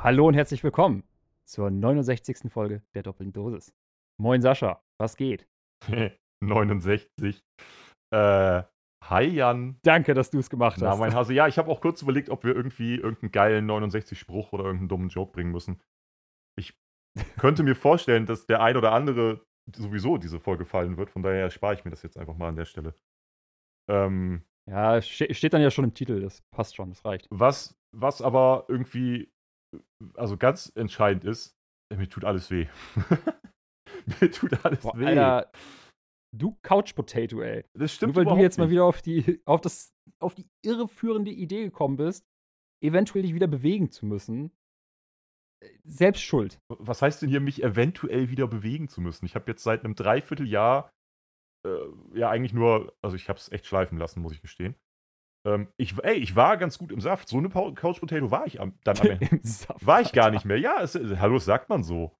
So, hallo und herzlich willkommen zur 69. Folge der Doppelten Dosis. Moin Sascha, was geht? 69. Äh, hi Jan. Danke, dass du es gemacht Na, hast. mein Hase. Ja, ich habe auch kurz überlegt, ob wir irgendwie irgendeinen geilen 69-Spruch oder irgendeinen dummen Joke bringen müssen. Ich könnte mir vorstellen, dass der ein oder andere sowieso diese Folge fallen wird. Von daher spare ich mir das jetzt einfach mal an der Stelle. Ähm, Ja, ste- steht dann ja schon im Titel, das passt schon, das reicht. was, was aber irgendwie, also ganz entscheidend ist, äh, mir tut alles weh. mir tut alles Boah, weh. Alter, du Couch Potato, ey. das stimmt Nur weil du jetzt mal nicht. wieder auf die, auf, das, auf die irreführende Idee gekommen bist, eventuell dich wieder bewegen zu müssen. äh, Selbst schuld. Was heißt denn hier, mich eventuell wieder bewegen zu müssen? Ich habe jetzt seit einem Dreivierteljahr äh, ja eigentlich nur, also ich habe es echt schleifen lassen, muss ich gestehen. Ähm, ich, ey, ich war ganz gut im Saft. So eine Couch Potato war ich am, dann am Ende. Saft, War ich gar Alter. nicht mehr. Ja, es, hallo, das sagt man so.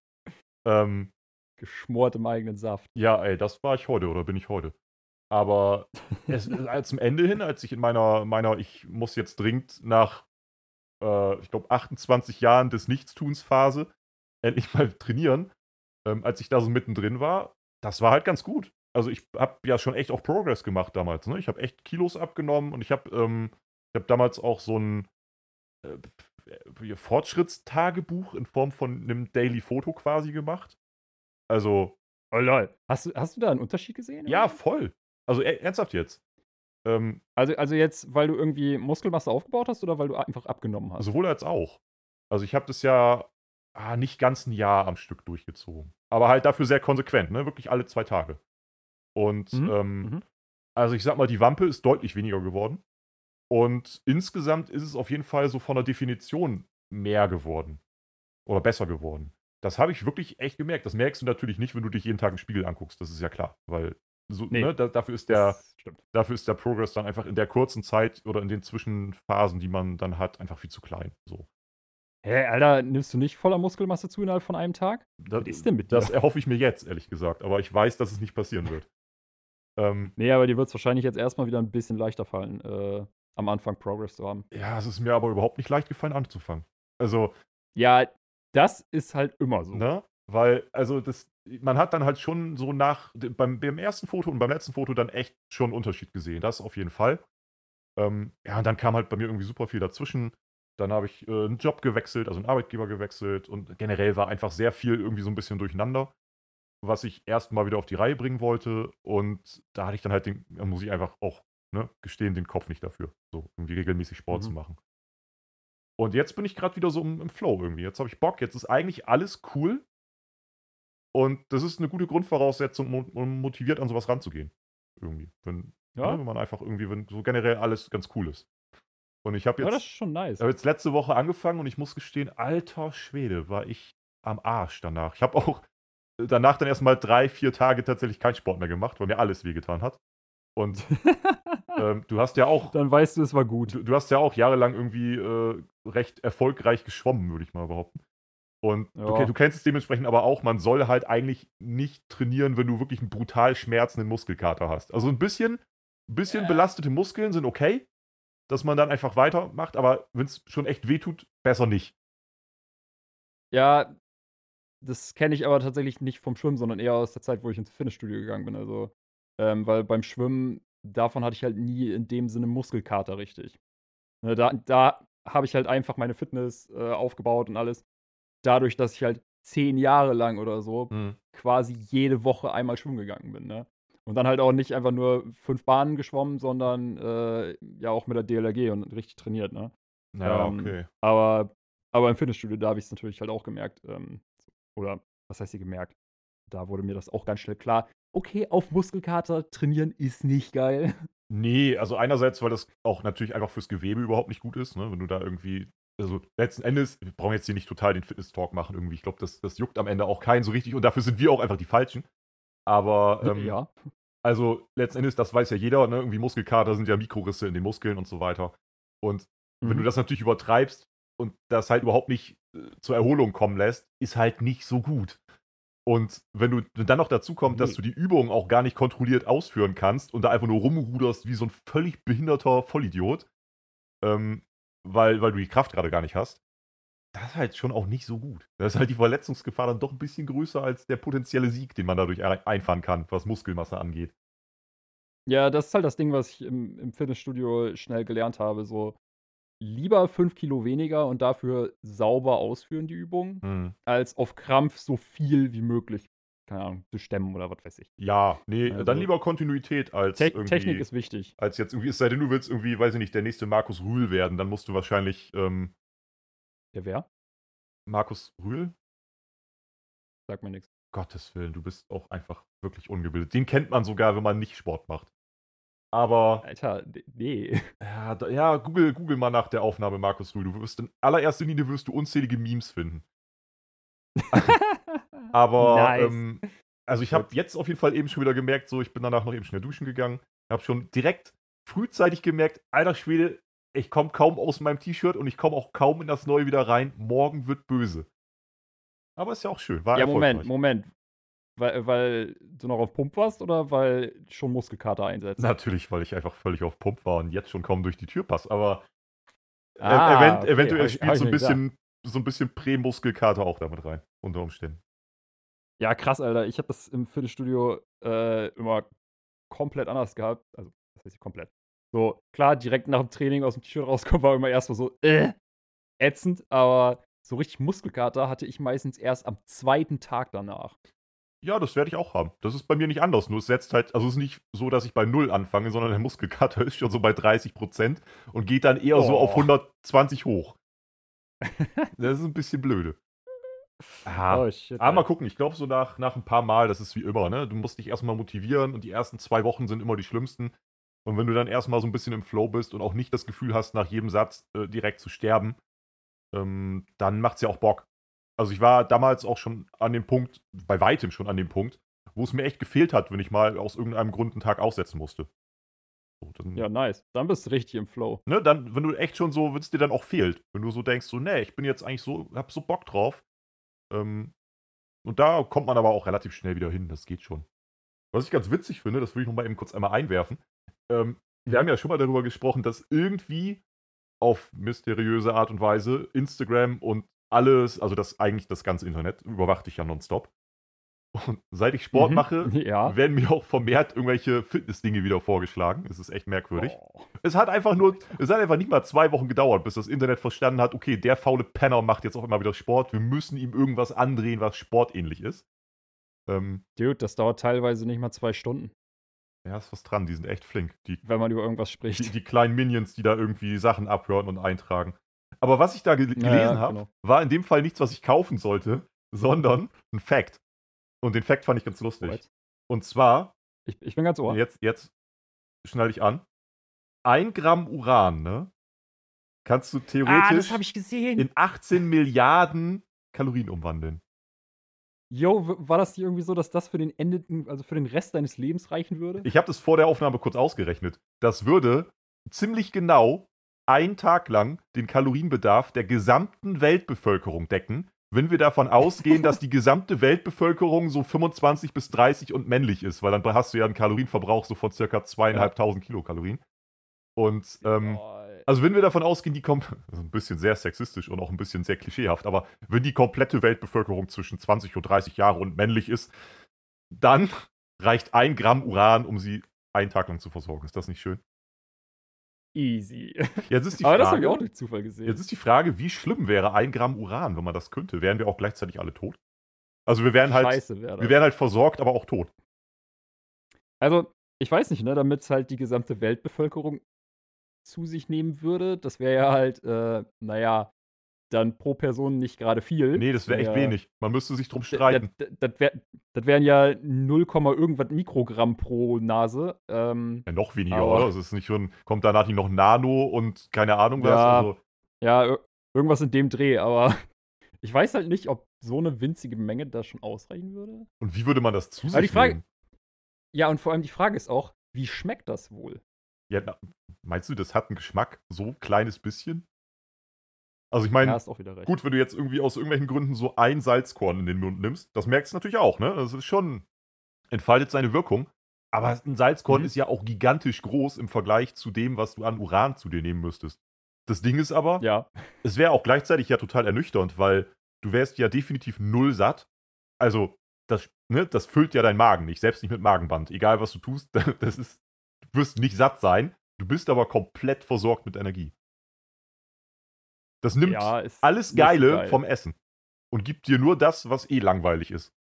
Ähm, Geschmort im eigenen Saft. ja, ey, das war ich heute oder bin ich heute. Aber es, äh, zum Ende hin, als ich in meiner, meiner, ich muss jetzt dringend nach, äh, ich glaube, 28 Jahren des Nichtstuns-Phase endlich mal trainieren, ähm, als ich da so mittendrin war, das war halt ganz gut. Also ich habe ja schon echt auch Progress gemacht damals. Ne? Ich habe echt Kilos abgenommen und ich habe ähm, ich hab damals auch so ein äh, äh, Fortschrittstagebuch in Form von einem Daily Foto quasi gemacht. Also Oh lol. Hast du, hast du da einen Unterschied gesehen? ja, irgendwie? voll. Also e- ernsthaft jetzt. Ähm, Also, also jetzt, weil du irgendwie Muskelmasse aufgebaut hast oder weil du einfach abgenommen hast? sowohl als auch. Also ich habe das ja ah, nicht ganz ein Jahr am Stück durchgezogen. Aber halt dafür sehr konsequent, ne? Wirklich alle zwei Tage. Und Mhm, ähm, mhm. also ich sag mal, die Wampe ist deutlich weniger geworden. Und insgesamt ist es auf jeden Fall so von der Definition mehr geworden. Oder besser geworden. Das habe ich wirklich echt gemerkt. Das merkst du natürlich nicht, wenn du dich jeden Tag im Spiegel anguckst. Das ist ja klar. Weil so, Nee. ne, da, dafür ist der, dafür ist der Progress dann einfach in der kurzen Zeit oder in den Zwischenphasen, die man dann hat, einfach viel zu klein. So. Hä, Alter, nimmst du nicht voller Muskelmasse zu innerhalb von einem Tag? Das, Was ist denn mit dir? das erhoffe ich mir jetzt, ehrlich gesagt. Aber ich weiß, dass es nicht passieren wird. Ähm, Nee, aber dir wird es wahrscheinlich jetzt erstmal wieder ein bisschen leichter fallen, äh, am Anfang Progress zu haben. ja, es ist mir aber überhaupt nicht leicht gefallen anzufangen. Also, Ja, das ist halt immer so. ne? Weil, also, das, man hat dann halt schon so nach, beim, beim ersten Foto und beim letzten Foto dann echt schon einen Unterschied gesehen. Das auf jeden Fall. Ähm, ja, und dann kam halt bei mir irgendwie super viel dazwischen. Dann habe ich äh, einen Job gewechselt, also einen Arbeitgeber gewechselt und generell war einfach sehr viel irgendwie so ein bisschen durcheinander, was ich erst mal wieder auf die Reihe bringen wollte. Und da hatte ich dann halt den, da muss ich einfach auch ne, gestehen, den Kopf nicht dafür, so irgendwie regelmäßig Sport Mhm. zu machen. Und jetzt bin ich gerade wieder so im, im Flow irgendwie. Jetzt habe ich Bock, jetzt ist eigentlich alles cool. Und das ist eine gute Grundvoraussetzung, um, motiviert an sowas ranzugehen. Irgendwie. Wenn, Ja, ne, wenn man einfach irgendwie, wenn so generell alles ganz cool ist. Und ich habe aber das jetzt, ist schon nice. ich habe jetzt letzte Woche angefangen und ich muss gestehen, alter Schwede, war ich am Arsch danach. Ich habe auch danach dann erstmal drei, vier Tage tatsächlich keinen Sport mehr gemacht, weil mir alles wehgetan hat. Und ähm, du hast ja auch, Dann weißt du, es war gut. du, du hast ja auch jahrelang irgendwie äh, recht erfolgreich geschwommen, würde ich mal behaupten. Und du, Ja. ke- du kennst es dementsprechend aber auch, man soll halt eigentlich nicht trainieren, wenn du wirklich einen brutal schmerzenden Muskelkater hast. Also ein bisschen, bisschen Ja. belastete Muskeln sind okay, dass man dann einfach weitermacht, aber wenn es schon echt wehtut, besser nicht. Ja, das kenne ich aber tatsächlich nicht vom Schwimmen, sondern eher aus der Zeit, wo ich ins Fitnessstudio gegangen bin. Also, ähm, weil beim Schwimmen, davon hatte ich halt nie in dem Sinne Muskelkater richtig. Ne, da da habe ich halt einfach meine Fitness äh, aufgebaut und alles. Dadurch, dass ich halt zehn Jahre lang oder so quasi jede Woche einmal schwimmen gegangen bin. Ne? Und dann halt auch nicht einfach nur fünf Bahnen geschwommen, sondern äh, ja auch mit der DLRG und richtig trainiert. Ne? Ja, Ähm, okay. Aber, aber im Fitnessstudio, da habe ich es natürlich halt auch gemerkt. Ähm, oder was heißt hier gemerkt? Da wurde mir das auch ganz schnell klar. Okay, auf Muskelkater trainieren ist nicht geil. Nee, also einerseits, weil das auch natürlich einfach fürs Gewebe überhaupt nicht gut ist, ne? wenn du da irgendwie, also letzten Endes, wir brauchen jetzt hier nicht total den Fitness-Talk machen irgendwie. Ich glaube, das, das juckt am Ende auch keinen so richtig und dafür sind wir auch einfach die Falschen. Aber, ähm, ja. also letzten Endes, das weiß ja jeder, ne? irgendwie Muskelkater sind ja Mikrorisse in den Muskeln und so weiter. Und wenn du Mhm. das natürlich übertreibst und das halt überhaupt nicht äh, zur Erholung kommen lässt, ist halt nicht so gut. Und wenn du wenn dann noch dazu kommt, dass Nee. du die Übungen auch gar nicht kontrolliert ausführen kannst und da einfach nur rumruderst wie so ein völlig behinderter Vollidiot, ähm, weil, weil du die Kraft gerade gar nicht hast, das ist halt schon auch nicht so gut. Da ist halt die Verletzungsgefahr dann doch ein bisschen größer als der potenzielle Sieg, den man dadurch einfahren kann, was Muskelmasse angeht. Ja, das ist halt das Ding, was ich im, im Fitnessstudio schnell gelernt habe. So lieber 5 Kilo weniger und dafür sauber ausführen, die Übung, Mhm. als auf Krampf so viel wie möglich, keine Ahnung, zu stemmen oder was weiß ich. Ja, nee, Also- dann lieber Kontinuität als Te irgendwie. Technik ist wichtig. als jetzt irgendwie, es sei denn, du willst irgendwie, weiß ich nicht, der nächste Markus Rühl werden, dann musst du wahrscheinlich ähm, Der wer? Markus Rühl? Sagt mir nichts. Gottes Willen, du bist auch einfach wirklich ungebildet. Den kennt man sogar, wenn man nicht Sport macht. Aber Alter, nee. ja, da, ja Google, Google mal nach der Aufnahme Markus Rühl. Du wirst in allererster Linie wirst du unzählige Memes finden. Aber Nice. ähm, also ich habe jetzt auf jeden Fall eben schon wieder gemerkt, so ich bin danach noch eben schnell duschen gegangen, habe schon direkt frühzeitig gemerkt, alter Schwede, ich komme kaum aus meinem T-Shirt und ich komme auch kaum in das neue wieder rein. Morgen wird böse. Aber ist ja auch schön. War ja, Moment. Moment. Weil, weil du noch auf Pump warst oder weil schon Muskelkater einsetzt? Natürlich, weil ich einfach völlig auf Pump war und jetzt schon kaum durch die Tür passe. Aber äh, Ah, event okay, eventuell ich- spielt so ein nicht gedacht. bisschen, so ein bisschen Prämuskelkater auch damit rein, unter Umständen. Ja, krass, Alter. Ich habe das im Fitnessstudio äh, immer komplett anders gehabt. Also, das heißt komplett. So, klar, direkt nach dem Training aus dem T-Shirt rauskommen, war immer erstmal so, äh, ätzend, aber so richtig Muskelkater hatte ich meistens erst am zweiten Tag danach. Ja, das werde ich auch haben. Das ist bei mir nicht anders. Nur es setzt halt, also es ist nicht so, dass ich bei Null anfange, sondern der Muskelkater ist schon so bei 30 Prozent und geht dann eher so Oh. auf 120 hoch. das ist ein bisschen blöde. Ah, oh, shit. aber mal gucken, ich glaube so nach, nach ein paar Mal, das ist wie immer, ne? Du musst dich erstmal motivieren und die ersten zwei Wochen sind immer die schlimmsten. Und wenn du dann erstmal so ein bisschen im Flow bist und auch nicht das Gefühl hast, nach jedem Satz äh, direkt zu sterben, ähm, dann macht's ja auch Bock. Also ich war damals auch schon an dem Punkt, bei weitem schon an dem Punkt, wo es mir echt gefehlt hat, wenn ich mal aus irgendeinem Grund einen Tag aussetzen musste. So, dann, Ja, nice. Dann bist du richtig im Flow. ne, dann, wenn du echt schon so, wenn es dir dann auch fehlt, wenn du so denkst, so, nee, ich bin jetzt eigentlich so, hab so Bock drauf. Ähm, und da kommt man aber auch relativ schnell wieder hin, das geht schon. Was ich ganz witzig finde, das will ich noch mal eben kurz einmal einwerfen. Ähm, wir haben ja schon mal darüber gesprochen, dass irgendwie auf mysteriöse Art und Weise Instagram und alles, also das eigentlich das ganze Internet, überwacht dich ja nonstop. Und seit ich Sport Mhm. mache, Ja. werden mir auch vermehrt irgendwelche Fitness-Dinge wieder vorgeschlagen. Es ist echt merkwürdig. Oh. Es hat einfach nur, es hat einfach nicht mal zwei Wochen gedauert, bis das Internet verstanden hat, okay, der faule Penner macht jetzt auch immer wieder Sport. Wir müssen ihm irgendwas andrehen, was sportähnlich ist. Ähm, Dude, das dauert teilweise nicht mal zwei Stunden, ja, ist was dran, die sind echt flink. Die, wenn man über irgendwas die, spricht. die kleinen Minions, die da irgendwie Sachen abhören und eintragen. Aber was ich da ge Ja, gelesen ja, habe, genau. war in dem Fall nichts, was ich kaufen sollte, sondern ein Fact. Und den Fact fand ich ganz lustig. Alright. Und zwar, Ich, ich bin ganz ohr. jetzt, jetzt schnall ich an, ein Gramm Uran, ne? Kannst du ah, theoretisch das habe ich gesehen. in 18 Milliarden Kalorien umwandeln. Yo, w- war das nicht irgendwie so, dass das für den endeten, also für den Rest deines Lebens reichen würde? Ich habe das vor der Aufnahme kurz ausgerechnet. Das würde ziemlich genau einen Tag lang den Kalorienbedarf der gesamten Weltbevölkerung decken, wenn wir davon ausgehen, dass die gesamte Weltbevölkerung so 25 bis 30 und männlich ist, weil dann hast du ja einen Kalorienverbrauch so von circa zweieinhalbtausend Kilokalorien. Und ähm, Also wenn wir davon ausgehen, die kommt, also ein bisschen sehr sexistisch und auch ein bisschen sehr klischeehaft, aber wenn die komplette Weltbevölkerung zwischen 20 und 30 Jahre und männlich ist, dann reicht ein Gramm Uran, um sie einen Tag lang zu versorgen. Ist das nicht schön? Easy. Jetzt ist die Aber das habe ich auch Frage, durch Zufall gesehen. jetzt ist die Frage, wie schlimm wäre ein Gramm Uran, wenn man das könnte? Wären wir auch gleichzeitig alle tot? Also wir wären halt, Scheiße das. wir wären halt versorgt, aber auch tot. Also, ich weiß nicht, ne, damit halt die gesamte Weltbevölkerung zu sich nehmen würde, das wäre ja halt, äh, naja, dann pro Person nicht gerade viel. Nee, das wäre echt Ja. wenig. Man müsste sich drum streiten. Das, das, wär, das wären ja 0, irgendwas Mikrogramm pro Nase. Ähm, Ja, noch weniger, Aber- oder? Es ist nicht schon, kommt danach noch Nano und keine Ahnung was. Ja. Also, ja, ir- irgendwas in dem Dreh, aber ich weiß halt nicht, ob so eine winzige Menge da schon ausreichen würde. und wie würde man das zu sich die Frage- nehmen? Ja, und vor allem die Frage ist auch, wie schmeckt das wohl? Ja, na, meinst du, das hat einen Geschmack? So ein kleines bisschen? Also ich meine, ja, gut, wenn du jetzt irgendwie aus irgendwelchen Gründen so ein Salzkorn in den Mund nimmst, das merkst du natürlich auch, ne? Das ist schon, entfaltet seine Wirkung. Aber ein Salzkorn Mhm. ist ja auch gigantisch groß im Vergleich zu dem, was du an Uran zu dir nehmen müsstest. Das Ding ist aber, Ja. es wäre auch gleichzeitig ja total ernüchternd, weil du wärst ja definitiv null satt. Also, das, ne, das füllt ja deinen Magen nicht, selbst nicht mit Magenband. Egal was du tust, das ist, du wirst nicht satt sein, du bist aber komplett versorgt mit Energie. Das nimmt Ja, alles Geile geil. vom Essen und gibt dir nur das, was eh langweilig ist.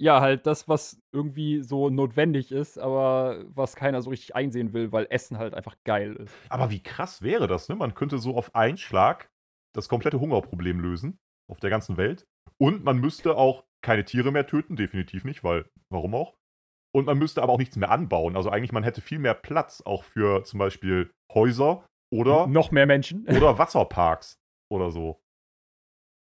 Ja, halt das, was irgendwie so notwendig ist, aber was keiner so richtig einsehen will, weil Essen halt einfach geil ist. Aber wie krass wäre das, ne? Man könnte so auf einen Schlag das komplette Hungerproblem lösen auf der ganzen Welt. Und man müsste auch keine Tiere mehr töten, definitiv nicht, weil warum auch? Und man müsste aber auch nichts mehr anbauen. Also eigentlich, man hätte viel mehr Platz auch für zum Beispiel Häuser oder, Noch mehr Menschen. oder Wasserparks oder so.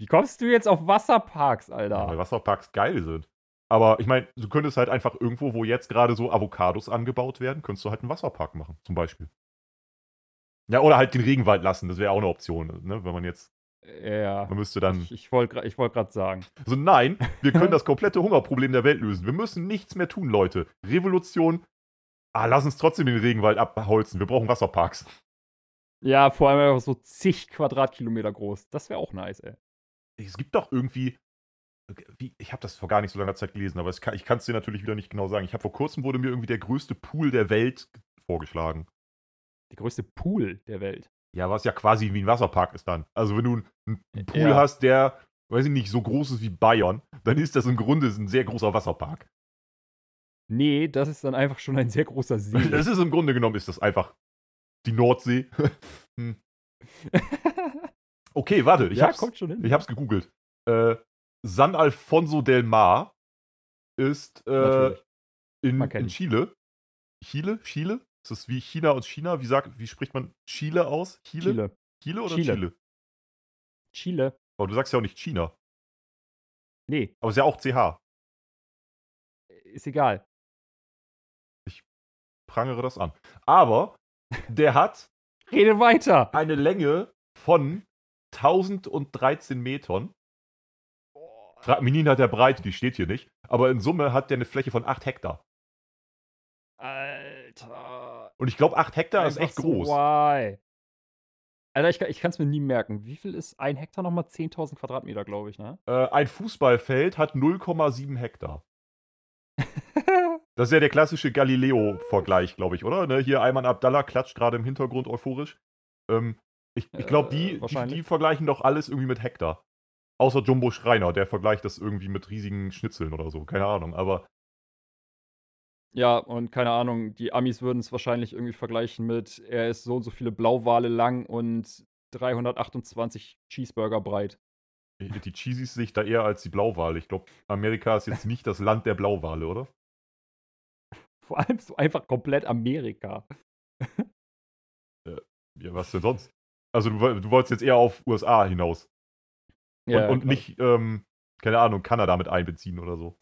Wie kommst du jetzt auf Wasserparks, Ja, Alter? weil Wasserparks geil sind. Aber ich meine, du könntest halt einfach irgendwo, wo jetzt gerade so Avocados angebaut werden, könntest du halt einen Wasserpark machen, zum Beispiel. Ja, oder halt den Regenwald lassen, das wäre auch eine Option, ne? Wenn man jetzt, ja. man müsste dann. Ich, ich wollte ich wollt gerade sagen. Also nein, wir können das komplette Hungerproblem der Welt lösen. Wir müssen nichts mehr tun, Leute. Revolution. Ah, lass uns trotzdem den Regenwald abholzen. Wir brauchen Wasserparks. Ja, vor allem einfach so zig Quadratkilometer groß. Das wäre auch nice, ey. Es gibt doch irgendwie. Wie, ich habe das vor gar nicht so langer Zeit gelesen, aber kann, ich kann es dir natürlich wieder nicht genau sagen. Ich habe vor kurzem wurde mir irgendwie der größte Pool der Welt vorgeschlagen. Der größte Pool der Welt. Ja, was ja quasi wie ein Wasserpark ist dann. Also wenn du einen, einen Pool Ja. hast, der, weiß ich nicht, so groß ist wie Bayern, dann ist das im Grunde ein sehr großer Wasserpark. Nee, das ist dann einfach schon ein sehr großer See. Das ist im Grunde genommen ist das einfach die Nordsee. Hm. Okay, warte, ich ja, hab's, kommt schon hin. ich hab's gegoogelt. Äh, San Alfonso del Mar ist äh, in, in. Chile. Chile? Chile? Ist das wie China und China? Wie, sagt, wie spricht man Chile aus? Chile? Chile. Chile oder Chile. Chile? Chile. Aber du sagst ja auch nicht China. Nee, Aber es ist ja auch CH. ist egal. Prangere das an. Aber der hat Rede weiter. eine Länge von 1013 Metern. Frag mich nie nach der Breite, die steht hier nicht. Aber in Summe hat der eine Fläche von 8 Hektar. Alter. Und ich glaube, 8 Hektar ist echt so groß. Why? Alter, ich, ich kann es mir nie merken. Wie viel ist ein Hektar nochmal? 10.000 Quadratmeter, glaube ich, ne? Äh, ein Fußballfeld hat 0,7 Hektar. Das ist ja der klassische Galileo-Vergleich, glaube ich, oder? Ne? Hier Ayman Abdallah klatscht gerade im Hintergrund euphorisch. Ähm, ich ich glaube, die, Äh, die, wahrscheinlich. die vergleichen doch alles irgendwie mit Hektar. Außer Jumbo Schreiner, der vergleicht das irgendwie mit riesigen Schnitzeln oder so. Keine Ahnung, aber Ja, und keine Ahnung, die Amis würden es wahrscheinlich irgendwie vergleichen mit, er ist so und so viele Blauwale lang und 328 Cheeseburger breit. die Cheesies sehe ich da eher als die Blauwale. Ich glaube, Amerika ist jetzt nicht das Land der Blauwale, oder? Vor allem so einfach komplett Amerika. Ja, was denn sonst? Also du, du wolltest jetzt eher auf USA hinaus. Ja, und und klar. nicht, ähm, keine Ahnung, Kanada mit einbeziehen oder so.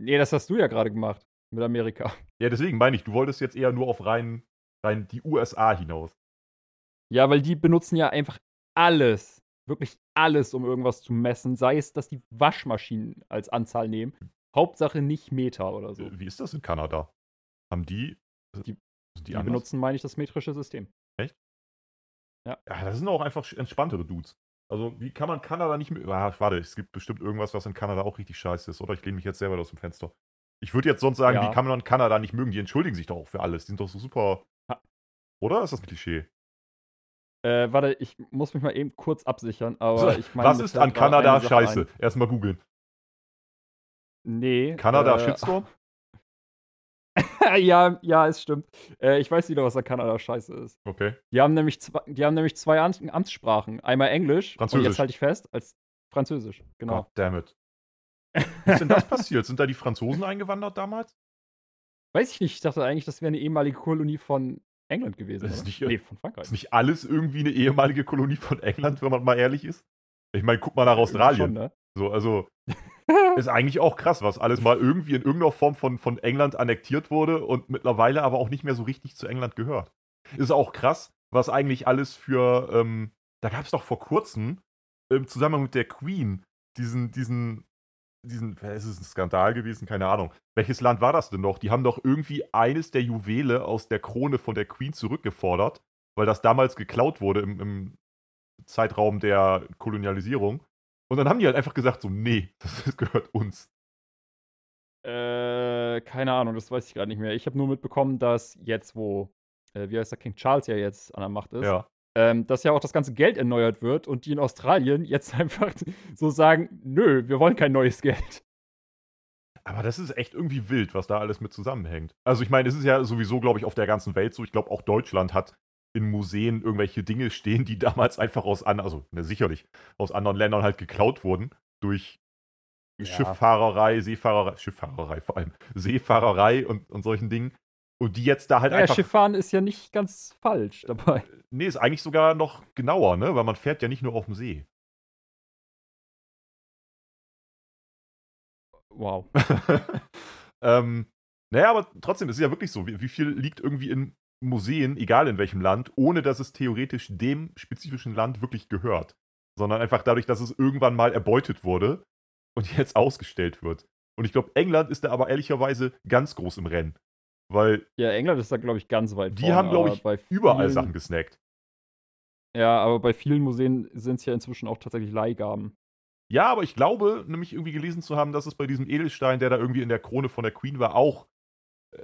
Nee, das hast du ja gerade gemacht. Mit Amerika. Ja, deswegen meine ich, du wolltest jetzt eher nur auf rein, rein die USA hinaus. Ja, weil die benutzen ja einfach alles, wirklich alles, um irgendwas zu messen. Sei es, dass die Waschmaschinen als Anzahl nehmen. Hauptsache nicht Meter oder so. Wie ist das in Kanada? Haben die. Die- Die anders? benutzen, meine ich, das metrische System. Ja, das sind auch einfach entspanntere Dudes. Also, wie kann man Kanada nicht mit. Ah, warte, es gibt bestimmt irgendwas, was in Kanada auch richtig scheiße ist, oder? Ich lehne mich jetzt selber aus dem Fenster. Ich würde jetzt sonst sagen, Ja. wie kann man Kanada nicht mögen? Die entschuldigen sich doch auch für alles. Die sind doch so super. Ha. Oder ist das ein Klischee? Äh, warte, ich muss mich mal eben kurz absichern, aber ich meine. was ist an Kanada ein. scheiße? Erstmal googeln. Nee. Kanada äh, Shitstorm? ja, ja, es stimmt. Äh, ich weiß wieder, was an Kanada scheiße ist. Okay. Die haben nämlich zwei, die haben nämlich zwei Amts Amtssprachen. Einmal Englisch. Und Französisch. jetzt halte ich fest, als Französisch. Genau. Goddammit. Wie ist denn das passiert? Sind da die Franzosen eingewandert damals? Weiß ich nicht. Ich dachte eigentlich, das wäre eine ehemalige Kolonie von England gewesen. Das ist nicht- nee, von Frankreich. Ist nicht alles irgendwie eine ehemalige Kolonie von England, wenn man mal ehrlich ist? Ich meine, guck mal nach Irgendwie Australien. Schon, ne? So, also ist eigentlich auch krass, was alles mal irgendwie in irgendeiner Form von, von England annektiert wurde und mittlerweile aber auch nicht mehr so richtig zu England gehört. Ist auch krass, was eigentlich alles für, ähm, da gab es doch vor kurzem im Zusammenhang mit der Queen diesen, diesen, diesen, äh, ist es ein Skandal gewesen? Keine Ahnung. Welches Land war das denn noch? Die haben doch irgendwie eines der Juwele aus der Krone von der Queen zurückgefordert, weil das damals geklaut wurde im, im Zeitraum der Kolonialisierung. Und dann haben die halt einfach gesagt, so, nee, das gehört uns. Äh, keine Ahnung, das weiß ich gerade nicht mehr. Ich habe nur mitbekommen, dass jetzt, wo, äh, wie heißt der King Charles ja jetzt an der Macht ist, Ja. ähm, dass ja auch das ganze Geld erneuert wird und die in Australien jetzt einfach so sagen, nö, wir wollen kein neues Geld. Aber das ist echt irgendwie wild, was da alles mit zusammenhängt. Also ich meine, es ist ja sowieso, glaube ich, auf der ganzen Welt so. Ich glaube, auch Deutschland hat in Museen irgendwelche Dinge stehen, die damals einfach aus anderen, also ne, sicherlich aus anderen Ländern halt geklaut wurden durch Ja. Schifffahrerei, Seefahrerei, Schifffahrerei vor allem, Seefahrerei und, und solchen Dingen. Und die jetzt da halt Naja, einfach. Schifffahren ist ja nicht ganz falsch dabei. Nee, ist eigentlich sogar noch genauer, ne? Weil man fährt ja nicht nur auf dem See. Wow. ähm, naja, aber trotzdem, es ist ja wirklich so, wie, wie viel liegt irgendwie in Museen, egal in welchem Land, ohne dass es theoretisch dem spezifischen Land wirklich gehört. Sondern einfach dadurch, dass es irgendwann mal erbeutet wurde und jetzt ausgestellt wird. Und ich glaube, England ist da aber ehrlicherweise ganz groß im Rennen. Weil Ja, England ist da, glaube ich, ganz weit die vorne, haben, glaube ich, bei überall vielen- Sachen gesnackt. Ja, aber bei vielen Museen sind es ja inzwischen auch tatsächlich Leihgaben. Ja, aber ich glaube, nämlich irgendwie gelesen zu haben, dass es bei diesem Edelstein, der da irgendwie in der Krone von der Queen war, auch,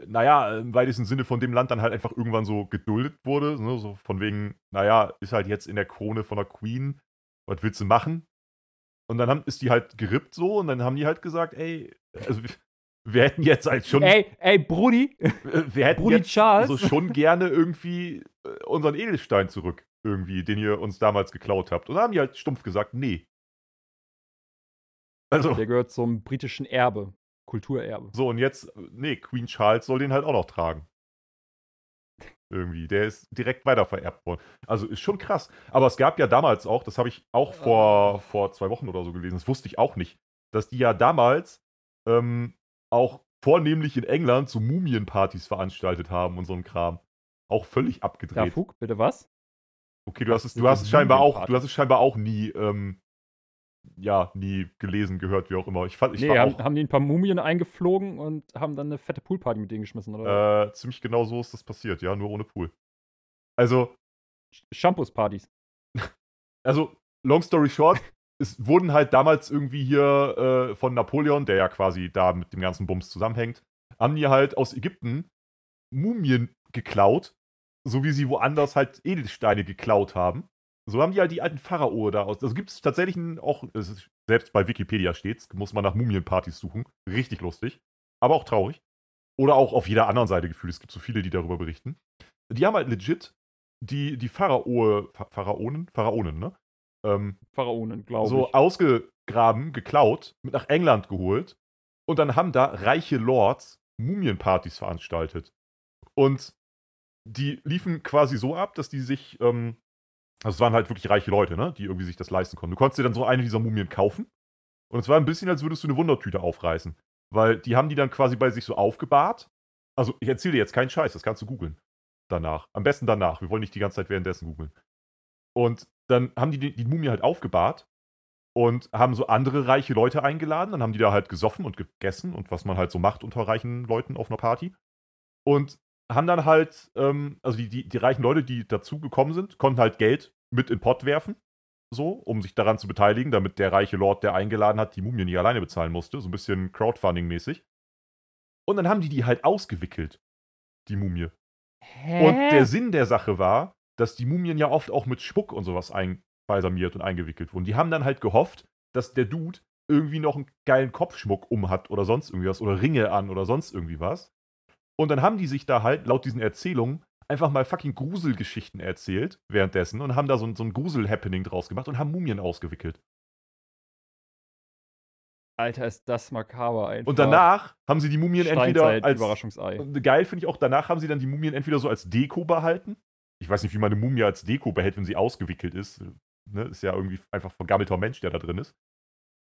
naja, im weitesten Sinne von dem Land dann halt einfach irgendwann so geduldet wurde. Ne? So von wegen, naja, ist halt jetzt in der Krone von der Queen, was willst du machen? Und dann haben, ist die halt gerippt so und dann haben die halt gesagt, ey, also wir, hätten jetzt halt schon, Ey, ey, Brudi, wir hätten Brudi jetzt Charles. so schon gerne irgendwie äh, unseren Edelstein zurück, irgendwie, den ihr uns damals geklaut habt. Und dann haben die halt stumpf gesagt, nee. Also, Der gehört zum britischen Erbe, Kulturerbe. so und jetzt, nee, Queen Charles soll den halt auch noch tragen. Irgendwie, der ist direkt weitervererbt worden. Also ist schon krass. Aber es gab ja damals auch, das habe ich auch vor, vor zwei Wochen oder so gelesen, das wusste ich auch nicht, dass die ja damals ähm, auch vornehmlich in England so Mumienpartys veranstaltet haben und so ein Kram. Auch völlig Ja, abgedreht. Fug, bitte was? Okay, du hast es, du hast es scheinbar auch, du hast es scheinbar auch nie, ähm, ja, nie gelesen, gehört, wie auch immer. Ich fand, ich nee, war haben, auch haben die ein paar Mumien eingeflogen und haben dann eine fette Poolparty mit denen geschmissen, oder? äh, ziemlich genau so ist das passiert, ja, nur ohne Pool. Also, Shampoos-Partys. also, long story short, es wurden halt damals irgendwie hier äh, von Napoleon, der ja quasi da mit dem ganzen Bums zusammenhängt, haben die halt aus Ägypten Mumien geklaut, so wie sie woanders halt Edelsteine geklaut haben. So haben die halt die alten Pharao da aus. Also gibt es tatsächlich auch, ist, selbst bei Wikipedia steht's, muss man nach Mumienpartys suchen. Richtig lustig, aber auch traurig. Oder auch auf jeder anderen Seite gefühlt. Es gibt so viele, die darüber berichten. Die haben halt legit die, die Pharao, Pha- Pharaonen, Pharaonen, ne? Ähm, Pharaonen, glaube so ich. ausgegraben, geklaut, mit nach England geholt und dann haben da reiche Lords Mumienpartys veranstaltet. Und die liefen quasi so ab, dass die sich, ähm, also es waren halt wirklich reiche Leute, ne, die irgendwie sich das leisten konnten. Du konntest dir dann so eine dieser Mumien kaufen und es war ein bisschen, als würdest du eine Wundertüte aufreißen. Weil die haben die dann quasi bei sich so aufgebahrt. Also ich erzähle dir jetzt keinen Scheiß, das kannst du googeln. Danach. Am besten danach. Wir wollen nicht die ganze Zeit währenddessen googeln. Und dann haben die die, die Mumie halt aufgebahrt und haben so andere reiche Leute eingeladen. Dann haben die da halt gesoffen und gegessen und was man halt so macht unter reichen Leuten auf einer Party. Und haben dann halt, ähm, also die, die, die reichen Leute, die dazu gekommen sind, konnten halt Geld mit in den Pott werfen. So, um sich daran zu beteiligen, damit der reiche Lord, der eingeladen hat, die Mumie nicht alleine bezahlen musste. So ein bisschen Crowdfunding-mäßig. Und dann haben die die halt ausgewickelt, die Mumie. Hä? Und der Sinn der Sache war, dass die Mumien ja oft auch mit Spuck und sowas einbalsamiert und eingewickelt wurden. Die haben dann halt gehofft, dass der Dude irgendwie noch einen geilen Kopfschmuck um hat oder sonst irgendwie was oder Ringe an oder sonst irgendwie was. Und dann haben die sich da halt, laut diesen Erzählungen, einfach mal fucking Gruselgeschichten erzählt währenddessen und haben da so, ein- so ein Grusel-Happening draus gemacht und haben Mumien ausgewickelt. Alter, ist das makaber einfach. Und danach haben sie die Mumien entweder als Überraschungsei. Geil finde ich auch, danach haben sie dann die Mumien entweder so als Deko behalten. Ich weiß nicht, wie man eine Mumie als Deko behält, wenn sie ausgewickelt ist. Ne? Ist ja irgendwie einfach vergammelter Mensch, der da drin ist.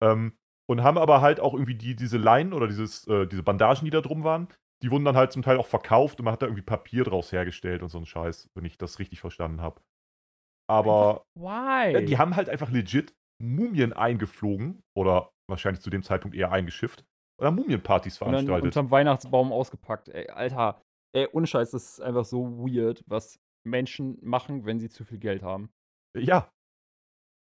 Ähm, und haben aber halt auch irgendwie die, diese Leinen oder dieses, äh, diese Bandagen, die da drum waren, die wurden dann halt zum Teil auch verkauft und man hat da irgendwie Papier draus hergestellt und so ein Scheiß, wenn ich das richtig verstanden habe. Aber Why? ja, die haben halt einfach legit Mumien eingeflogen oder wahrscheinlich zu dem Zeitpunkt eher eingeschifft oder Mumienpartys und dann veranstaltet. unterm Weihnachtsbaum ausgepackt. Ey, Alter, ey, ohne Scheiß, das ist einfach so weird, was Menschen machen, wenn sie zu viel Geld haben. Ja.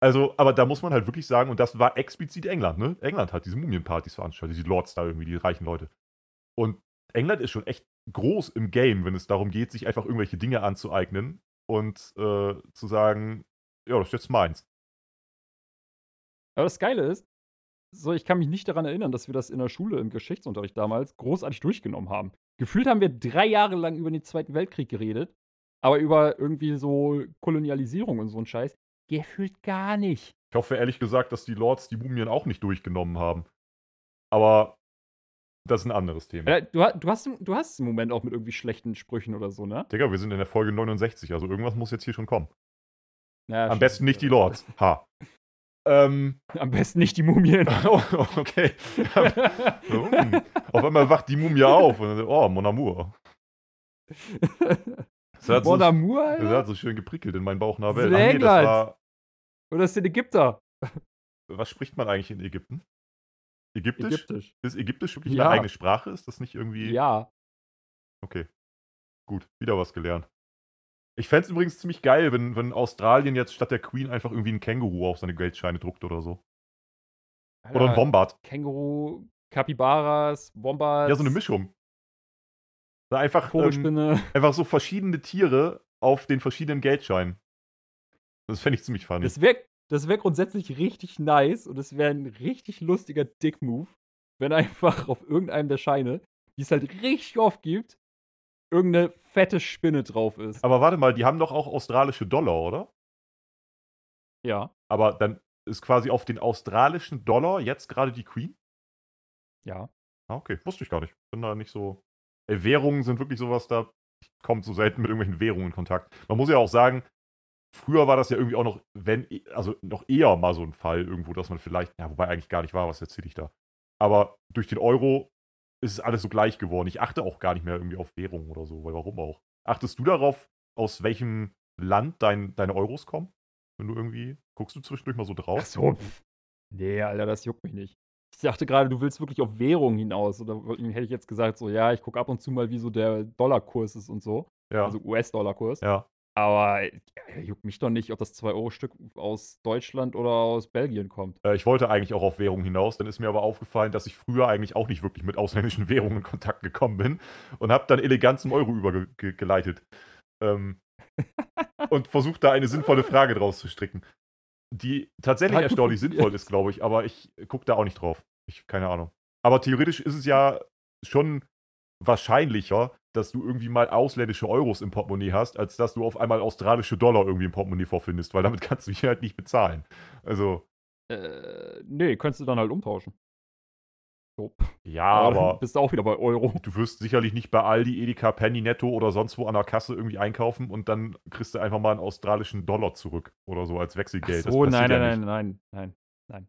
Also, aber da muss man halt wirklich sagen, und das war explizit England, ne? England hat diese Mumienpartys veranstaltet, diese Lords da irgendwie, die reichen Leute. Und England ist schon echt groß im Game, wenn es darum geht, sich einfach irgendwelche Dinge anzueignen und äh, zu sagen, ja, das ist jetzt meins. Aber das Geile ist, so, ich kann mich nicht daran erinnern, dass wir das in der Schule im Geschichtsunterricht damals großartig durchgenommen haben. Gefühlt haben wir drei Jahre lang über den Zweiten Weltkrieg geredet, aber über irgendwie so Kolonialisierung und so ein Scheiß gefühlt gar nicht. Ich hoffe ehrlich gesagt, dass die Lords die Mumien auch nicht durchgenommen haben. Aber das ist ein anderes Thema. Du, du, hast, du hast im Moment auch mit irgendwie schlechten Sprüchen oder so, ne? Digga, wir sind in der Folge 69, also irgendwas muss jetzt hier schon kommen. Ja, Am besten nicht die Lords. Ha. Ähm, Am besten nicht die Mumien. oh, okay. hm. Auf einmal wacht die Mumie auf und dann, oh, Mon Amour. Das hat, Mon so, Amour, das Alter? hat so schön geprickelt in meinen Bauchnabel. Das Ach nee, das war, Oder ist der Ägypter? was spricht man eigentlich in Ägypten? Ägyptisch? Ägyptisch. Ist Ägyptisch wirklich Ja. eine eigene Sprache? Ist das nicht irgendwie. Ja. Okay. Gut, wieder was gelernt. Ich fände es übrigens ziemlich geil, wenn, wenn Australien jetzt statt der Queen einfach irgendwie ein Känguru auf seine Geldscheine druckt oder so. Oder ein Alter, Wombat. Känguru, Kapibaras, Wombats, Ja, so eine Mischung. Da einfach, ähm, einfach so verschiedene Tiere auf den verschiedenen Geldscheinen. Das fände ich ziemlich funny. Das wäre das wär grundsätzlich richtig nice und es wäre ein richtig lustiger Dick-Move, wenn einfach auf irgendeinem der Scheine, die es halt richtig oft gibt, irgendeine fette Spinne drauf ist. Aber warte mal, die haben doch auch australische Dollar, oder? Ja, Aber dann ist quasi auf den australischen Dollar jetzt gerade die Queen? ja. Ah, okay. Wusste ich gar nicht. Bin da nicht so. Ey, Währungen sind wirklich sowas, da kommt so selten mit irgendwelchen Währungen in Kontakt. Man muss ja auch sagen, früher war das ja irgendwie auch noch, wenn, also noch eher mal so ein Fall irgendwo, dass man vielleicht, ja, wobei eigentlich gar nicht war, was erzähle ich da. Aber durch den Euro ist es alles so gleich geworden. Ich achte auch gar nicht mehr irgendwie auf Währungen oder so, weil warum auch? Achtest du darauf, aus welchem Land dein, deine Euros kommen? Wenn du irgendwie, guckst du zwischendurch mal so drauf? Ach so. Nee, Alter, das juckt mich nicht. Ich dachte gerade, du willst wirklich auf Währung hinaus. Oder hätte ich jetzt gesagt, so, ja, ich gucke ab und zu mal, wie so der Dollarkurs ist und so. Ja. Also US-Dollarkurs. ja. Aber ja, juckt mich doch nicht, ob das 2-Euro-Stück aus Deutschland oder aus Belgien kommt. Äh, Ich wollte eigentlich auch auf Währung hinaus, dann ist mir aber aufgefallen, dass ich früher eigentlich auch nicht wirklich mit ausländischen Währungen in Kontakt gekommen bin und habe dann elegant zum Euro übergeleitet. Ähm, und versucht da eine sinnvolle Frage draus zu stricken. Die tatsächlich erstaunlich sinnvoll ist, glaube ich, aber ich gucke da auch nicht drauf. Ich keine Ahnung. Aber theoretisch ist es ja schon wahrscheinlicher, dass du irgendwie mal ausländische Euros im Portemonnaie hast, als dass du auf einmal australische Dollar irgendwie im Portemonnaie vorfindest, weil damit kannst du hier halt nicht bezahlen. Also, Äh, nee, könntest du dann halt umtauschen. So. ja, Aber dann aber bist du auch wieder bei Euro. du wirst sicherlich nicht bei Aldi, Edeka, Penny, Netto oder sonst wo an der Kasse irgendwie einkaufen und dann kriegst du einfach mal einen australischen Dollar zurück oder so als Wechselgeld. das nein, nein, ja nein, nicht. nein, nein, nein.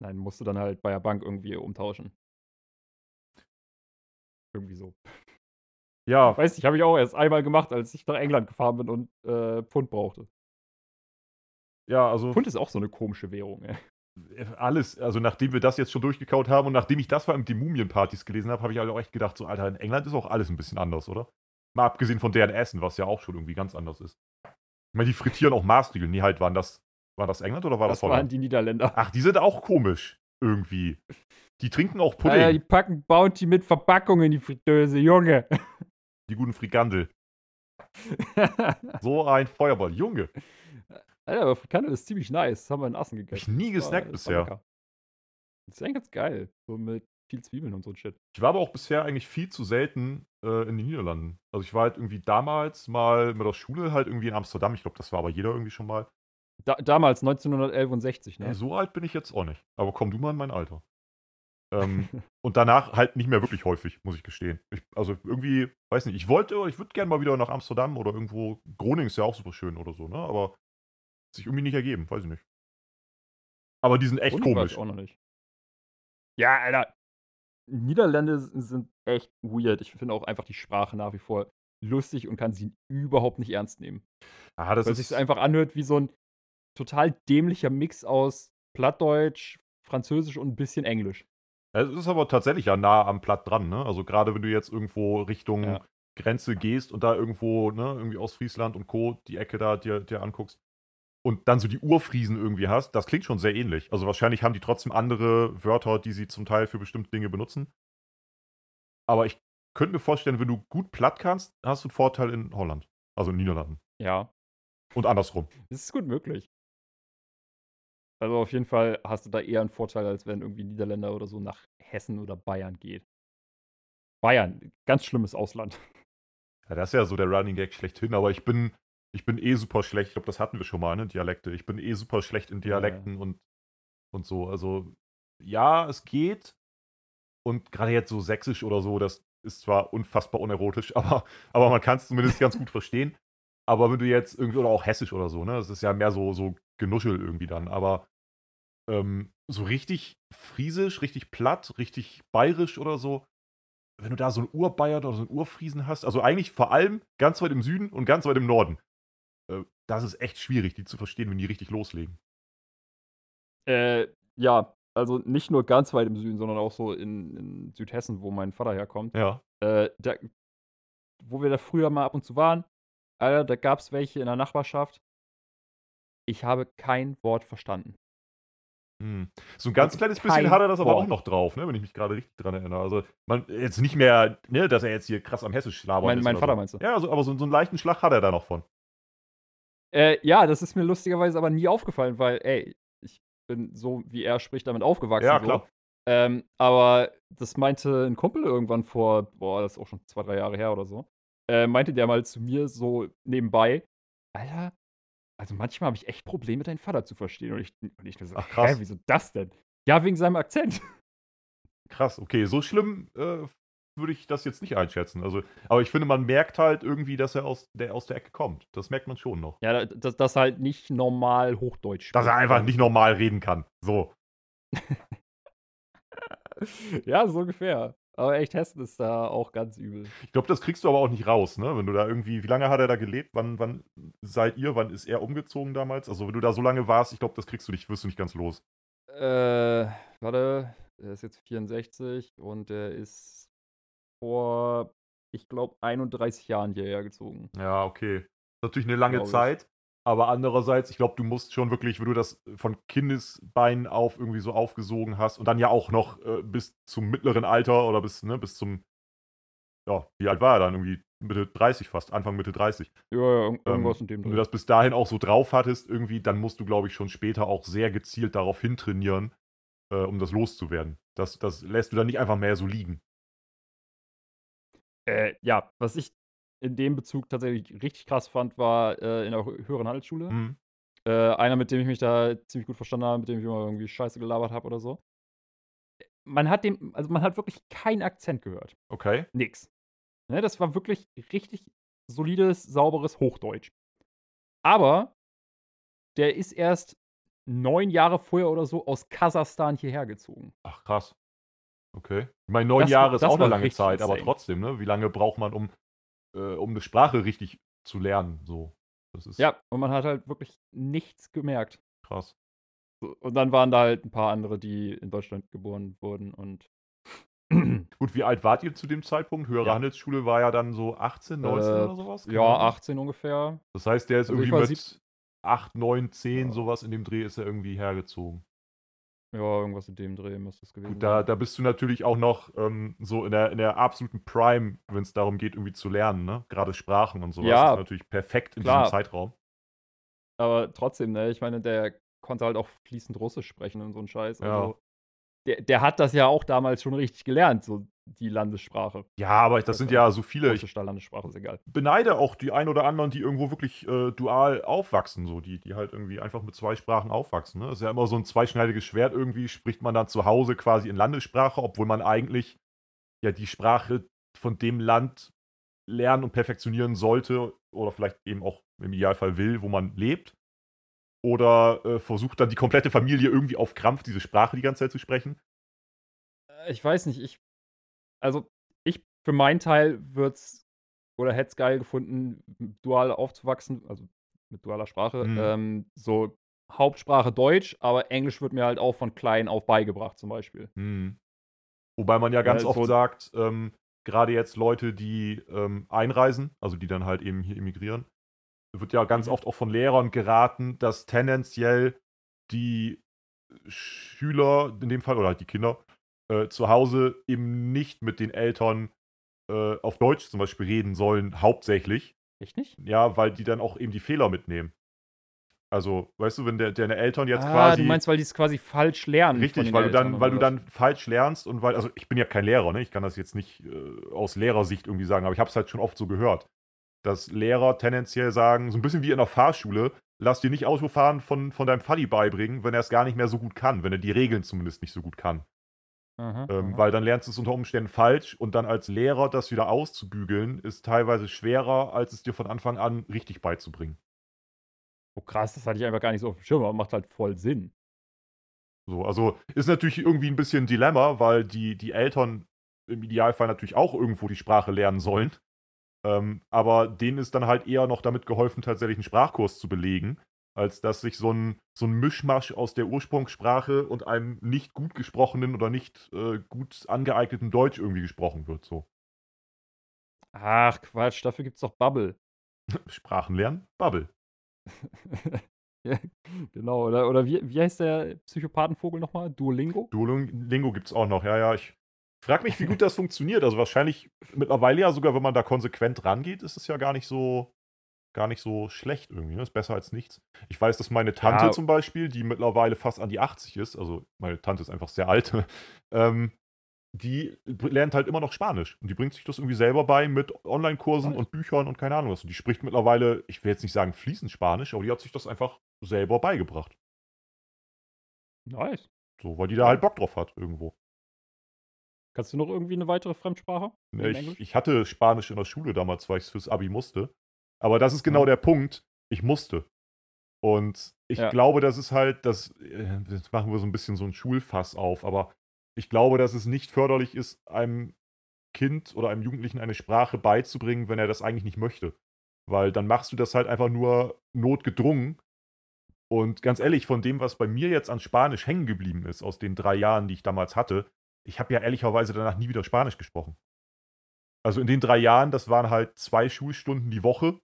Nein, musst du dann halt bei der Bank irgendwie umtauschen. Irgendwie so. Ja, Weiß nicht, habe ich auch erst einmal gemacht, als ich nach England gefahren bin und äh, Pfund brauchte. ja, also Pfund ist auch so eine komische Währung, ey. alles, also nachdem wir das jetzt schon durchgekaut haben und nachdem ich das vor allem den Mumienpartys gelesen habe, habe ich halt auch echt gedacht, so, Alter, in England ist auch alles ein bisschen anders, oder? Mal abgesehen von deren Essen, was ja auch schon irgendwie ganz anders ist. Ich meine, die frittieren auch Maßregeln. Nee, halt, waren das, war das England oder war das, Das waren Holland? die Niederländer. Ach, die sind auch komisch, irgendwie. Die trinken auch Pudding, Alter, die packen Bounty mit Verpackung in die Fritteuse, Junge. die guten Frikandel. So ein Feuerball. Junge, Alter, aber Frikandel ist ziemlich nice. Das haben wir in Assen hab ich gegessen. nie gesnackt war bisher. Das ist eigentlich ganz geil. So mit viel Zwiebeln und so ein Shit. Ich war aber auch bisher eigentlich viel zu selten äh, in den Niederlanden. Also ich war halt irgendwie damals mal mit der Schule halt irgendwie in Amsterdam. Ich glaube, das war aber jeder irgendwie schon mal. Da, damals, 1911 und 60, ne? Äh, so alt bin ich jetzt auch nicht. Aber komm du mal in mein Alter. Ähm, und danach halt nicht mehr wirklich häufig, muss ich gestehen. Ich, also irgendwie, weiß nicht, ich wollte, ich würde gerne mal wieder nach Amsterdam oder irgendwo, Groningen ist ja auch super schön oder so, ne? Aber sich irgendwie nicht ergeben, weiß ich nicht. Aber die sind echt Groningen komisch. auch noch nicht. Ja, Alter. Niederlande sind echt weird. Ich finde auch einfach die Sprache nach wie vor lustig und kann sie überhaupt nicht ernst nehmen. Ah, das Weil sich einfach anhört wie so ein total dämlicher Mix aus Plattdeutsch, Französisch und ein bisschen Englisch. Es ist aber tatsächlich ja nah am Platt dran, ne? Also gerade wenn du jetzt irgendwo Richtung Ja. Grenze gehst und da irgendwo, ne, irgendwie aus Friesland und Co., die Ecke da dir, dir anguckst und dann so die Urfriesen irgendwie hast, das klingt schon sehr ähnlich. Also wahrscheinlich haben die trotzdem andere Wörter, die sie zum Teil für bestimmte Dinge benutzen. Aber ich könnte mir vorstellen, wenn du gut platt kannst, hast du einen Vorteil in Holland. Also in den Niederlanden. Ja. Und andersrum. Das ist gut möglich. Also auf jeden Fall hast du da eher einen Vorteil, als wenn irgendwie Niederländer oder so nach Hessen oder Bayern geht. Bayern, ganz schlimmes Ausland. Ja, das ist ja so der Running Gag schlechthin, aber ich bin, ich bin eh super schlecht. Ich glaube, das hatten wir schon mal, ne? Dialekte. Ich bin eh super schlecht in Dialekten Ja. und, und so. Also, ja, es geht. Und gerade jetzt so Sächsisch oder so, das ist zwar unfassbar unerotisch, aber, aber man kann es zumindest ganz gut verstehen. Aber wenn du jetzt irgendwie, oder auch Hessisch oder so, ne? Das ist ja mehr so, so Genuschel irgendwie dann. Aber ähm, so richtig Friesisch, richtig platt, richtig bayerisch oder so, wenn du da so einen Urbayern oder so einen Urfriesen hast, also eigentlich vor allem ganz weit im Süden und ganz weit im Norden, äh, das ist echt schwierig, die zu verstehen, wenn die richtig loslegen. Äh, ja, also nicht nur ganz weit im Süden, sondern auch so in, in Südhessen, wo mein Vater herkommt. Ja. Äh, da, wo wir da früher mal ab und zu waren, Alter, da gab es welche in der Nachbarschaft. Ich habe kein Wort verstanden. Hm. So ein ganz Also kleines bisschen hat er das aber auch Wort. noch drauf, ne, wenn ich mich gerade richtig dran erinnere. Also, man, jetzt nicht mehr, ne, dass er jetzt hier krass am Hessisch labern Mein, mein Vater so. meinst du? Ja, also, aber so, so einen leichten Schlag hat er da noch von. Äh, ja, das ist mir lustigerweise aber nie aufgefallen, weil, ey, ich bin so, wie er spricht, damit aufgewachsen. Ja, so. klar. Ähm, aber das meinte ein Kumpel irgendwann vor, boah, das ist auch schon zwei, drei Jahre her oder so. Äh, meinte der mal zu mir so nebenbei, Alter, also manchmal habe ich echt Probleme, deinen Vater zu verstehen. Und ich, und ich nur so, Ach, krass. hä, wieso das denn? Ja, wegen seinem Akzent. Krass, okay, so schlimm äh, würde ich das jetzt nicht einschätzen. Also, aber ich finde, man merkt halt irgendwie, dass er aus der, aus der Ecke kommt. Das merkt man schon noch. Ja, dass das halt nicht normal Hochdeutsch Dass er einfach nicht normal reden kann. So. ja, so ungefähr. Aber echt, Hessen ist da auch ganz übel. Ich glaube, das kriegst du aber auch nicht raus, ne? Wenn du da irgendwie, wie lange hat er da gelebt? Wann, wann seid ihr? Wann ist er umgezogen damals? Also, wenn du da so lange warst, ich glaube, das kriegst du nicht, wirst du nicht ganz los. Äh, warte, er ist jetzt 64 und er ist vor, ich glaube, 31 Jahren hierher gezogen. Ja, okay. Ist natürlich eine lange. Zeit, aber andererseits, ich glaube, du musst schon wirklich, wenn du das von Kindesbeinen auf irgendwie so aufgesogen hast und dann ja auch noch äh, bis zum mittleren Alter oder bis, ne, bis zum, ja, wie alt war er dann? Irgendwie Mitte 30 fast, Anfang Mitte 30. Ja, ja, Ähm, irgendwas in dem Wenn du das bis dahin auch so drauf hattest, irgendwie, dann musst du, glaube ich, schon später auch sehr gezielt darauf hintrainieren, äh, um das loszuwerden. Das, das lässt du dann nicht einfach mehr so liegen. Äh, ja, was ich in dem Bezug tatsächlich richtig krass fand, war äh, in der hö- höheren Handelsschule. Mhm. Äh, einer, mit dem ich mich da ziemlich gut verstanden habe, mit dem ich immer irgendwie Scheiße gelabert habe oder so. Man hat dem, also man hat wirklich keinen Akzent gehört. Okay. Nix. Ne, das war wirklich richtig solides, sauberes Hochdeutsch. Aber der ist erst neun Jahre vorher oder so aus Kasachstan hierher gezogen. Ach, krass. Okay. Ich meine, neun Das Jahre ist auch eine lange Zeit, aber insane. trotzdem, ne? Wie lange braucht man, um, äh, um eine Sprache richtig zu lernen? So. Ja, und man hat halt wirklich nichts gemerkt. krass. Und dann waren da halt ein paar andere, die in Deutschland geboren wurden und Gut, wie alt wart ihr zu dem Zeitpunkt? Höhere Ja. Handelsschule war ja dann so 18, 19 Äh, oder sowas? Ja, Ahnung. 18 ungefähr. Das heißt, der ist Also irgendwie mit 8, 9, 10, Ja. sowas in dem Dreh ist er irgendwie hergezogen. Ja, irgendwas in dem Dreh müsste es gewesen Gut, da, sein. da bist du natürlich auch noch ähm, so in der, in der absoluten Prime, wenn es darum geht, irgendwie zu lernen, ne? Gerade Sprachen und sowas. Ja, Das ist natürlich perfekt in klar. diesem Zeitraum. Aber trotzdem, ne, ich meine, der konnte halt auch fließend Russisch sprechen und so ein Scheiß. Ja. Also, der, der hat das ja auch damals schon richtig gelernt, so die Landessprache. Ja, aber das sind ja so viele. Ich Landessprache, ist egal. beneide auch die ein oder anderen, die irgendwo wirklich äh, dual aufwachsen, so die, die halt irgendwie einfach mit zwei Sprachen aufwachsen. Ne? Das ist ja immer so ein zweischneidiges Schwert irgendwie, spricht man dann zu Hause quasi in Landessprache, obwohl man eigentlich ja die Sprache von dem Land lernen und perfektionieren sollte oder vielleicht eben auch im Idealfall will, wo man lebt. Oder äh, versucht dann die komplette Familie irgendwie auf Krampf diese Sprache die ganze Zeit zu sprechen. Äh, Ich weiß nicht, ich. Also, ich für meinen Teil würd's oder hätte es geil gefunden, dual aufzuwachsen, also mit dualer Sprache. Mhm. Ähm, so Hauptsprache Deutsch, aber Englisch wird mir halt auch von klein auf beigebracht, zum Beispiel. Hm. Wobei man ja ganz Weil oft so- sagt, ähm, gerade jetzt Leute, die ähm, einreisen, also die dann halt eben hier emigrieren, wird ja ganz Mhm. oft auch von Lehrern geraten, dass tendenziell die Schüler, in dem Fall, oder halt die Kinder, äh, zu Hause eben nicht mit den Eltern äh, auf Deutsch zum Beispiel reden sollen, hauptsächlich. Echt nicht? Ja, weil die dann auch eben die Fehler mitnehmen. Also, weißt du, wenn der, deine Eltern jetzt ah, quasi. du meinst, weil die es quasi falsch lernen. Richtig, weil du Eltern dann, weil du dann falsch lernst und weil, also ich bin ja kein Lehrer, ne? Ich kann das jetzt nicht äh, aus Lehrersicht irgendwie sagen, aber ich habe es halt schon oft so gehört, dass Lehrer tendenziell sagen, so ein bisschen wie in der Fahrschule, lass dir nicht Autofahren von, von deinem Faddy beibringen, wenn er es gar nicht mehr so gut kann, wenn er die Regeln zumindest nicht so gut kann. Aha, Ähm, aha. weil dann lernst du es unter Umständen falsch und dann als Lehrer das wieder auszubügeln, ist teilweise schwerer, als es dir von Anfang an richtig beizubringen. Oh krass, das hatte ich einfach gar nicht so auf dem Schirm, aber macht halt voll Sinn. So, also ist natürlich irgendwie ein bisschen ein Dilemma, weil die, die Eltern im Idealfall natürlich auch irgendwo die Sprache lernen sollen. Ähm, aber denen ist dann halt eher noch damit geholfen, tatsächlich einen Sprachkurs zu belegen, als dass sich so ein, so ein Mischmasch aus der Ursprungssprache und einem nicht gut gesprochenen oder nicht äh, gut angeeigneten Deutsch irgendwie gesprochen wird. So. Ach Quatsch, dafür gibt's doch Bubble. Sprachen lernen, Bubble. ja, genau, oder, oder wie, wie heißt der Psychopathenvogel nochmal? Duolingo? Duolingo gibt es auch noch, ja, ja. Ich frage mich, wie gut das funktioniert. Also wahrscheinlich mittlerweile ja sogar, wenn man da konsequent rangeht, ist es ja gar nicht so, gar nicht so schlecht irgendwie. Ne? Ist besser als nichts. Ich weiß, dass meine Tante Ja. zum Beispiel, die mittlerweile fast an die 80 ist, also meine Tante ist einfach sehr alt, ähm, die lernt halt immer noch Spanisch. Und die bringt sich das irgendwie selber bei mit Online-Kursen und Büchern und keine Ahnung was. Und die spricht mittlerweile, ich will jetzt nicht sagen fließend Spanisch, aber die hat sich das einfach selber beigebracht. Nice. So, weil die da halt Bock drauf hat irgendwo. Kannst du noch irgendwie eine weitere Fremdsprache? Ne, neben ich, ich hatte Spanisch in der Schule damals, weil ich es fürs Abi musste. Aber das ist genau Ja. der Punkt. Ich musste. Und ich Ja. glaube, das ist halt, das, äh, jetzt machen wir so ein bisschen so ein Schulfass auf, aber ich glaube, dass es nicht förderlich ist, einem Kind oder einem Jugendlichen eine Sprache beizubringen, wenn er das eigentlich nicht möchte. Weil dann machst du das halt einfach nur notgedrungen. Und ganz ehrlich, von dem, was bei mir jetzt an Spanisch hängen geblieben ist, aus den drei Jahren, die ich damals hatte, ich habe ja ehrlicherweise danach nie wieder Spanisch gesprochen. Also in den drei Jahren, das waren halt zwei Schulstunden die Woche.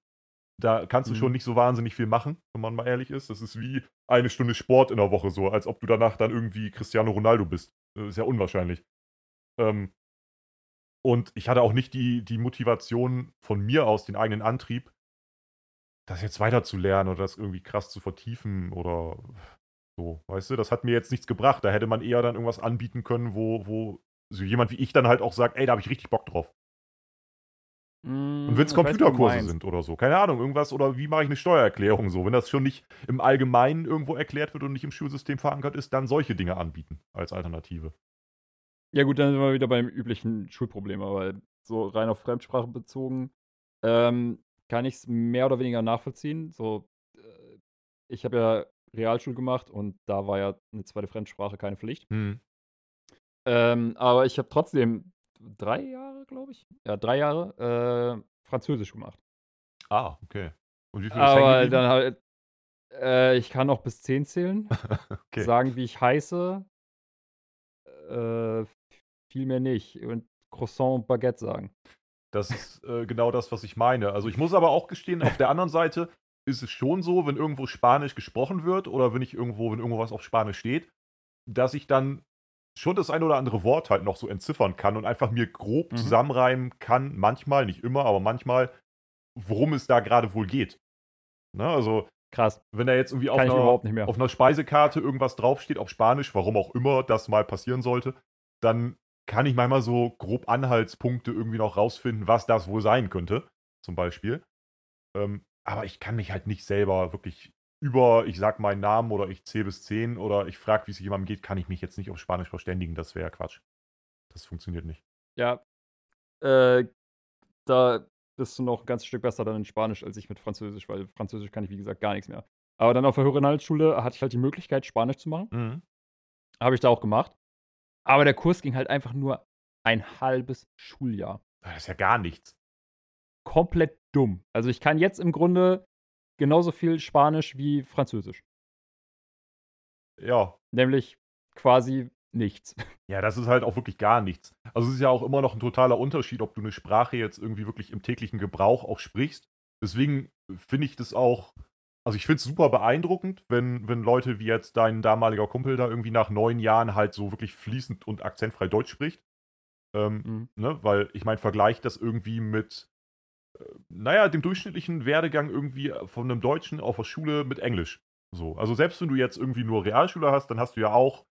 Da kannst du Mhm. schon nicht so wahnsinnig viel machen, wenn man mal ehrlich ist. Das ist wie eine Stunde Sport in der Woche so, als ob du danach dann irgendwie Cristiano Ronaldo bist. Das ist ja unwahrscheinlich. Ähm, und ich hatte auch nicht die, die Motivation von mir aus, den eigenen Antrieb, das jetzt weiterzulernen oder das irgendwie krass zu vertiefen oder so, weißt du? Das hat mir jetzt nichts gebracht. Da hätte man eher dann irgendwas anbieten können, wo, wo so jemand wie ich dann halt auch sagt, ey, da habe ich richtig Bock drauf. Mm, Und wenn es weiß, Computerkurse sind oder so. Keine Ahnung, irgendwas oder wie mache ich eine Steuererklärung so. Wenn das schon nicht im Allgemeinen irgendwo erklärt wird und nicht im Schulsystem verankert ist, dann solche Dinge anbieten als Alternative. Ja, gut, dann sind wir wieder beim üblichen Schulproblem, aber so rein auf Fremdsprache bezogen, ähm, kann ich es mehr oder weniger nachvollziehen. So, äh, ich habe ja Realschule gemacht und da war ja eine zweite Fremdsprache keine Pflicht. Hm. Ähm, aber ich habe trotzdem drei Jahre, glaube ich, ja, drei Jahre äh, Französisch gemacht. Ah, okay. Und wie viel ist Aber geblieben? dann halt, äh, ich kann auch bis zehn zählen, Okay. sagen, wie ich heiße, äh, viel mehr nicht. Und Croissant und Baguette sagen. Das ist äh, genau das, was ich meine. Also ich muss aber auch gestehen, auf der anderen Seite ist es schon so, wenn irgendwo Spanisch gesprochen wird oder wenn ich irgendwo, wenn irgendwo was auf Spanisch steht, dass ich dann schon das ein oder andere Wort halt noch so entziffern kann und einfach mir grob Mhm. zusammenreimen kann, manchmal, nicht immer, aber manchmal, worum es da gerade wohl geht. Ne? Also, Krass, wenn da jetzt irgendwie auf einer, überhaupt nicht mehr. auf einer Speisekarte irgendwas draufsteht auf Spanisch, warum auch immer das mal passieren sollte, dann kann ich manchmal so grob Anhaltspunkte irgendwie noch rausfinden, was das wohl sein könnte, zum Beispiel. Ähm, aber ich kann mich halt nicht selber wirklich über, ich sag meinen Namen oder ich zähle bis 10 oder ich frage, wie es jemandem geht, kann ich mich jetzt nicht auf Spanisch verständigen. Das wäre Quatsch. Das funktioniert nicht. Ja, äh, da bist du noch ein ganzes Stück besser dann in Spanisch als ich mit Französisch, weil Französisch kann ich, wie gesagt, gar nichts mehr. Aber dann auf der höheren Handelsschule hatte ich halt die Möglichkeit, Spanisch zu machen. Mhm. Habe ich da auch gemacht. Aber der Kurs ging halt einfach nur ein halbes Schuljahr. Das ist ja gar nichts. Komplett dumm. Also ich kann jetzt im Grunde genauso viel Spanisch wie Französisch. Ja, Nämlich quasi nichts. Ja, das ist halt auch wirklich gar nichts. Also es ist ja auch immer noch ein totaler Unterschied, ob du eine Sprache jetzt irgendwie wirklich im täglichen Gebrauch auch sprichst. Deswegen finde ich das auch, also ich finde es super beeindruckend, wenn, wenn Leute wie jetzt dein damaliger Kumpel da irgendwie nach neun Jahren halt so wirklich fließend und akzentfrei Deutsch spricht. Ähm, Mhm. ne? Weil ich meine, vergleich das irgendwie mit, naja, dem durchschnittlichen Werdegang irgendwie von einem Deutschen auf der Schule mit Englisch. So. Also selbst wenn du jetzt irgendwie nur Realschule hast, dann hast du ja auch,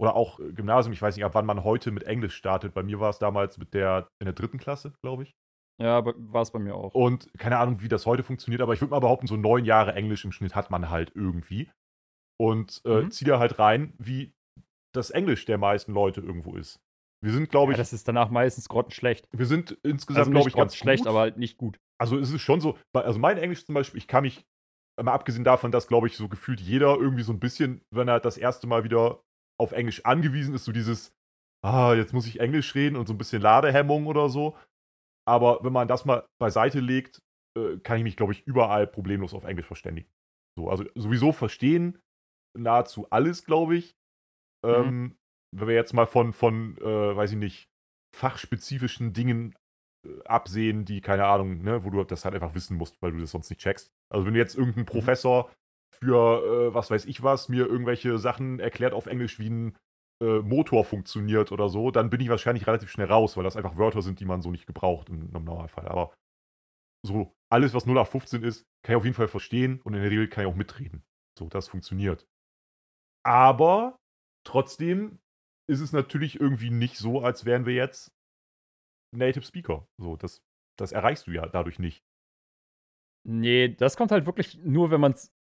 oder auch äh, Gymnasium, ich weiß nicht, ab wann man heute mit Englisch startet. Bei mir war es damals mit der, in der dritten Klasse, glaube ich. Ja, war es bei mir auch. Und keine Ahnung, wie das heute funktioniert, aber ich würde mal behaupten, so neun Jahre Englisch im Schnitt hat man halt irgendwie. Und äh, Mhm. zieh da halt rein, wie das Englisch der meisten Leute irgendwo ist. Wir sind, glaube Ja, ich, das ist danach meistens grottenschlecht. wir sind insgesamt, Also glaube ich, ganz schlecht, gut. aber halt nicht gut. Also es ist schon so, also mein Englisch zum Beispiel, ich kann mich, mal abgesehen davon, dass, glaube ich, so gefühlt jeder irgendwie so ein bisschen, wenn er das erste Mal wieder auf Englisch angewiesen ist, so dieses, ah, jetzt muss ich Englisch reden und so ein bisschen Ladehemmung oder so. Aber wenn man das mal beiseite legt, äh, kann ich mich, glaube ich, überall problemlos auf Englisch verständigen. So, also sowieso verstehen nahezu alles, glaube ich. Ähm, Wenn wir jetzt mal von, von äh, weiß ich nicht, fachspezifischen Dingen äh, absehen, die, keine Ahnung, ne, wo du das halt einfach wissen musst, weil du das sonst nicht checkst. Also wenn jetzt irgendein Professor für äh, was weiß ich was mir irgendwelche Sachen erklärt auf Englisch, wie ein äh, Motor funktioniert oder so, dann bin ich wahrscheinlich relativ schnell raus, weil das einfach Wörter sind, die man so nicht gebraucht im, im Normalfall. Aber so alles, was 0 nach 15 ist, kann ich auf jeden Fall verstehen und in der Regel kann ich auch mitreden. So, das funktioniert. Aber trotzdem ist es natürlich irgendwie nicht so, als wären wir jetzt Native Speaker. So, das, das erreichst du ja dadurch nicht. Nee, das kommt halt wirklich nur, wenn man es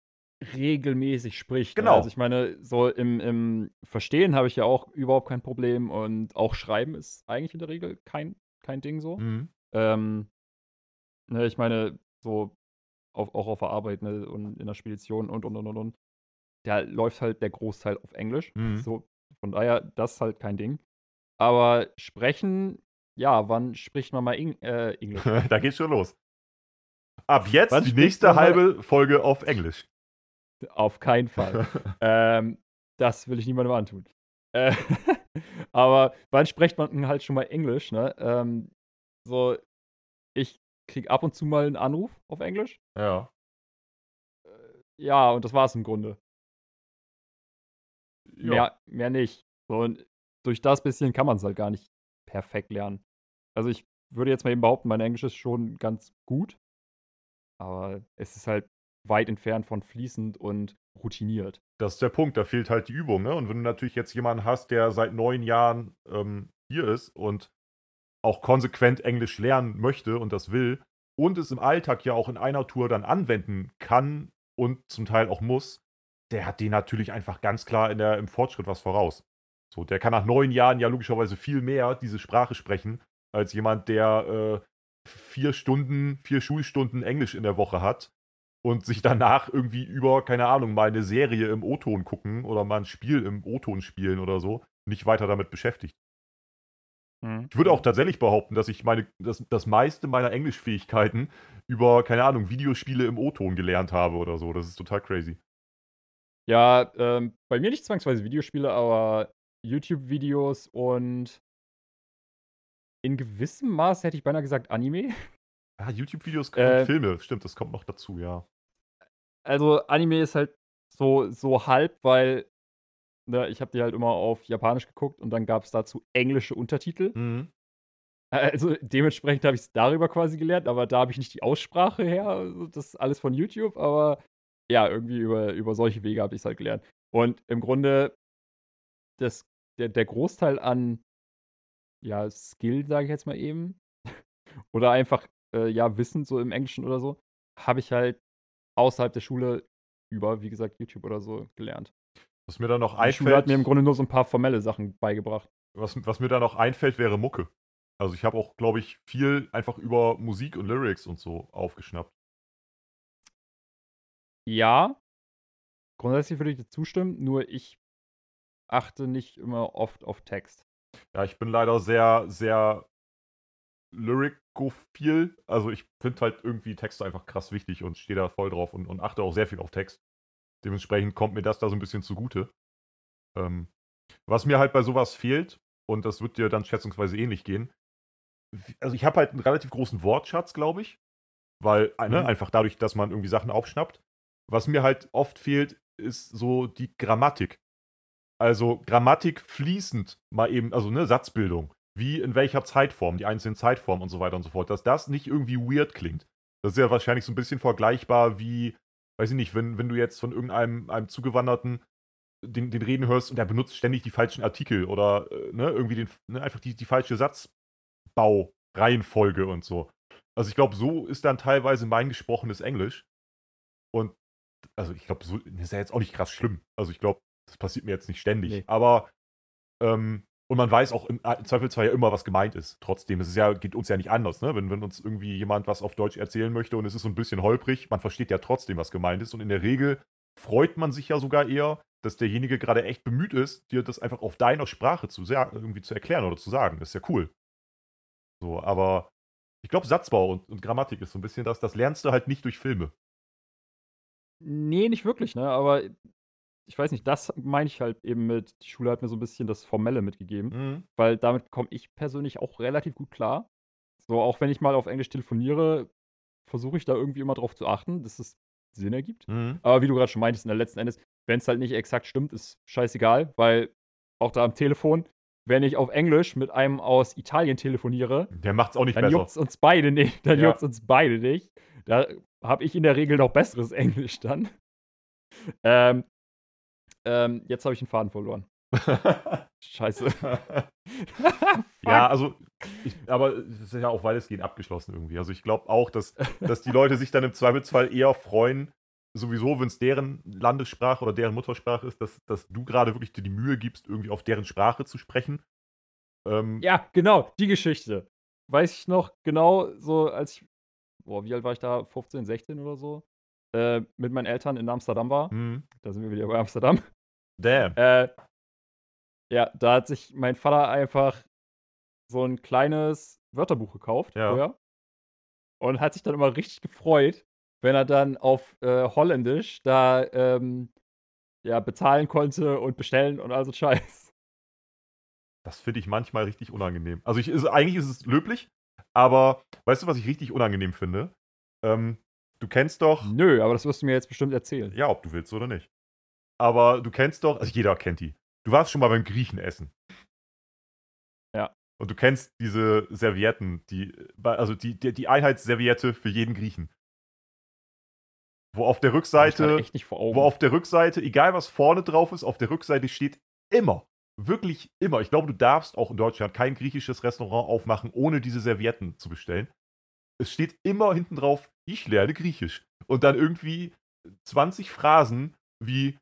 regelmäßig spricht. ne? Genau. Also ich meine, so im, im Verstehen habe ich ja auch überhaupt kein Problem und auch Schreiben ist eigentlich in der Regel kein, kein Ding so. Mhm. Ähm, ne, ich meine, so auf, auch auf der Arbeit ne, und in der Spedition und und und und und. Da läuft halt der Großteil auf Englisch. Mhm. So, von daher, das ist halt kein Ding. Aber sprechen, ja, wann spricht man mal Eng äh, Englisch? da geht's schon los. Ab jetzt Wann die nächste halbe Folge auf Englisch. Auf keinen Fall. ähm, das will ich niemandem antun. Äh, aber wann spricht man halt schon mal Englisch, ne? Ähm, so, ich krieg ab und zu mal einen Anruf auf Englisch. ja. Ja, und das war's im Grunde. Ja. Mehr, mehr nicht. So, und durch das bisschen kann man es halt gar nicht perfekt lernen. Also ich würde jetzt mal eben behaupten, mein Englisch ist schon ganz gut. Aber es ist halt weit entfernt von fließend und routiniert. Das ist der Punkt, da fehlt halt die Übung. Ne? Und wenn du natürlich jetzt jemanden hast, der seit neun Jahren ähm, hier ist und auch konsequent Englisch lernen möchte und das will und es im Alltag ja auch in einer Tour dann anwenden kann und zum Teil auch muss, der hat den natürlich einfach ganz klar in der, im Fortschritt was voraus. So, der kann nach neun Jahren ja logischerweise viel mehr diese Sprache sprechen, als jemand, der äh, vier Stunden, vier Schulstunden Englisch in der Woche hat und sich danach irgendwie über, keine Ahnung, mal eine Serie im O-Ton gucken oder mal ein Spiel im O-Ton spielen oder so, nicht weiter damit beschäftigt. Ich würde auch tatsächlich behaupten, dass ich meine, das, das meiste meiner Englischfähigkeiten über, keine Ahnung, Videospiele im O-Ton gelernt habe oder so. Das ist total crazy. Ja, ähm, bei mir nicht zwangsweise Videospiele, aber YouTube-Videos und in gewissem Maß hätte ich beinahe gesagt Anime. Ah, YouTube-Videos und Äh, Filme, stimmt, das kommt noch dazu, ja. Also Anime ist halt so, so halb, weil ne, ich habe die halt immer auf Japanisch geguckt und dann gab es dazu englische Untertitel. Mhm. Also dementsprechend habe ich es darüber quasi gelernt, aber da habe ich nicht die Aussprache her. Also das ist alles von YouTube, aber ja, irgendwie über, über solche Wege habe ich es halt gelernt. Und im Grunde, das, der, der Großteil an ja, Skill, sage ich jetzt mal eben, oder einfach äh, ja, Wissen so im Englischen oder so, habe ich halt außerhalb der Schule über, wie gesagt, YouTube oder so gelernt. Was mir da noch Die Schule hat einfällt, mir im Grunde nur so ein paar formelle Sachen beigebracht. was, was mir da noch einfällt, wäre Mucke. Also ich habe auch, glaube ich, viel einfach über Musik und Lyrics und so aufgeschnappt. Ja, grundsätzlich würde ich dir zustimmen, nur ich achte nicht immer oft auf Text. Ja, ich bin leider sehr, sehr lyricophil. Also ich finde halt irgendwie Texte einfach krass wichtig und stehe da voll drauf und, und achte auch sehr viel auf Text. Dementsprechend kommt mir das da so ein bisschen zugute. Ähm, Was mir halt bei sowas fehlt, und das wird dir dann schätzungsweise ähnlich gehen, also, ich habe halt 'n relativ großen Wortschatz, glaube ich, weil, ne, Mhm. einfach dadurch, dass man irgendwie Sachen aufschnappt. Was mir halt oft fehlt, ist so die Grammatik. Also, Grammatik fließend mal eben also, ne, Satzbildung. Wie in welcher Zeitform, die einzelnen Zeitformen und so weiter und so fort, dass das nicht irgendwie weird klingt. Das ist ja wahrscheinlich so 'n bisschen vergleichbar wie, weiß ich nicht, wenn wenn du jetzt von irgendeinem einem Zugewanderten den den reden hörst und der benutzt ständig die falschen Artikel oder, äh, ne, irgendwie den ne, einfach die die falsche Satzbaureihenfolge und so. Also, ich glaube, so ist dann teilweise mein gesprochenes Englisch. Und also, ich glaube, so ist ja jetzt auch nicht krass schlimm. Also, ich glaube, das passiert mir jetzt nicht ständig. Ne. Aber, ähm und man weiß auch im a im Zweifelsfall ja immer, was gemeint ist. Trotzdem, es ist ja geht uns ja nicht anders, ne? Wenn wenn uns irgendwie jemand was auf Deutsch erzählen möchte und es ist so 'n bisschen holprig, man versteht ja trotzdem, was gemeint ist. Und in der Regel freut man sich ja sogar eher, dass derjenige grade echt bemüht ist, dir das einfach auf deiner Sprache zu sa irgendwie zu erklären oder zu sagen. Das ist ja cool. So, aber ich glaube, Satzbau und und Grammatik ist so 'n bisschen das das lernst du halt nicht durch Filme. Ne, nicht wirklich, ne? Aber ich weiß nicht, das meine ich halt eben mit die Schule hat mir so 'n bisschen das Formelle mitgegeben, Mhm. weil damit komme ich persönlich auch relativ gut klar. So, auch wenn ich mal auf Englisch telefoniere, versuche ich da irgendwie immer drauf zu achten, dass es Sinn ergibt. Mhm. Aber wie du grad schon meintest, ne, letzten Endes, wenn's halt nicht exakt stimmt, ist scheißegal, weil auch da am Telefon, wenn ich auf Englisch mit einem aus Italien telefoniere Der macht's auch nicht dann besser. juckt's uns beide nicht dann Ja. juckt's uns beide nicht. Da habe ich in der Regel noch besseres Englisch dann. Ähm ähm, jetzt habe ich 'n Faden verloren. Scheiße. Ja, also, ich aber es ist ja auch weitestgehend abgeschlossen irgendwie. Also, ich glaube auch, dass dass die Leute sich dann im Zweifelsfall eher freuen, sowieso, wenn's deren Landessprache oder deren Muttersprache ist, dass dass du grade wirklich dir die Mühe gibst, irgendwie auf deren Sprache zu sprechen. Ähm Ja, genau, die Geschichte. Weiß ich noch genau, so als ich boah, wie alt war ich da? 15, 16 oder so, äh, mit meinen Eltern in Amsterdam war. Mhm. Da sind wir wieder bei Amsterdam. Damn. Äh, ja, da hat sich mein Vater einfach so 'n kleines Wörterbuch gekauft Ja. vorher und hat sich dann immer richtig gefreut, wenn er dann auf, äh, Holländisch da, ähm, ja, bezahlen konnte und bestellen und all so 'n Scheiß. Das finde ich manchmal richtig unangenehm. Also, ich ist eigentlich ist es löblich, aber weißt du, was ich richtig unangenehm finde? Ähm, du kennst doch Nö, aber das wirst du mir jetzt bestimmt erzählen. Ja, ob du willst oder nicht. Aber du kennst doch also, jeder kennt die. Du warst schon mal beim Griechen essen. Ja. Und du kennst diese Servietten, die also, die die die Einheitsserviette für jeden Griechen. Wo auf der Rückseite echt nicht vor Augen. wo auf der Rückseite, egal was vorne drauf ist, auf der Rückseite steht immer, wirklich immer ich glaube, du darfst auch in Deutschland kein griechisches Restaurant aufmachen, ohne diese Servietten zu bestellen. Es steht immer hinten drauf: „Ich lerne Griechisch.“ Und dann irgendwie 20 Phrasen wie: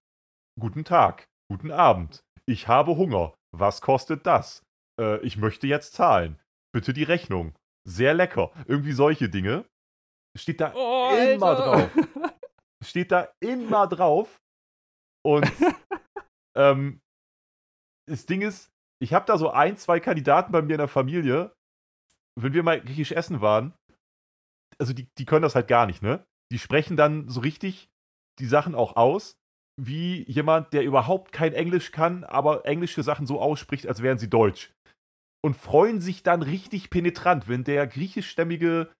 „Guten Tag, guten Abend, ich habe Hunger, was kostet das? Äh, ich möchte jetzt zahlen. Bitte die Rechnung. Sehr lecker.“ Irgendwie solche Dinge. Steht da Oh, immer Alter. drauf. Steht da immer drauf. Und, ähm, das Ding ist, ich habe da so 1, 2 Kandidaten bei mir in der Familie, wenn wir mal griechisch essen waren also, die die können das halt gar nicht, ne? Die sprechen dann so richtig die Sachen auch aus, wie jemand, der überhaupt kein Englisch kann, aber englische Sachen so ausspricht, als wären sie deutsch. Und freuen sich dann richtig penetrant, wenn der griechischstämmige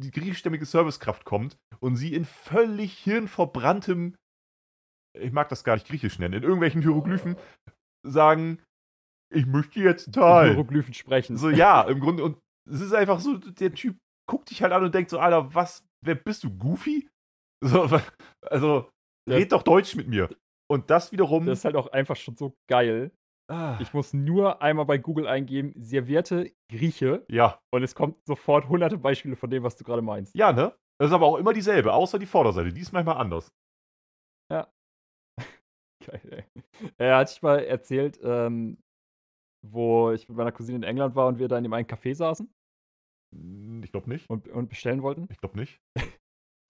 die griechischstämmige Servicekraft kommt und sie in völlig hirnverbranntem ich mag das gar nicht griechisch nennen, in irgendwelchen Hieroglyphen sagen: „Ich möchte jetzt zahlen.“ Hieroglyphen sprechen. So, ja, im Grunde und es ist einfach so, der Typ guckt dich halt an und denkt so: „Alter, was wer bist du, Goofy?“ So, also, red doch Deutsch mit mir. Und das wiederum Das ist halt auch einfach schon so geil. Ah. Ich muss nur einmal bei Google eingeben: „Serviette Grieche“ Ja. und es kommt sofort hunderte Beispiele von dem, was du grade meinst. Ja, ne? Das ist aber auch immer dieselbe, außer die Vorderseite, die ist manchmal anders. Ja. Geil, ey. Äh, hatte ich mal erzählt, ähm, wo ich mit meiner Cousine in England war und wir da in dem einen Café saßen? Hm, ich glaube nicht. Und und bestellen wollten? Ich glaube nicht.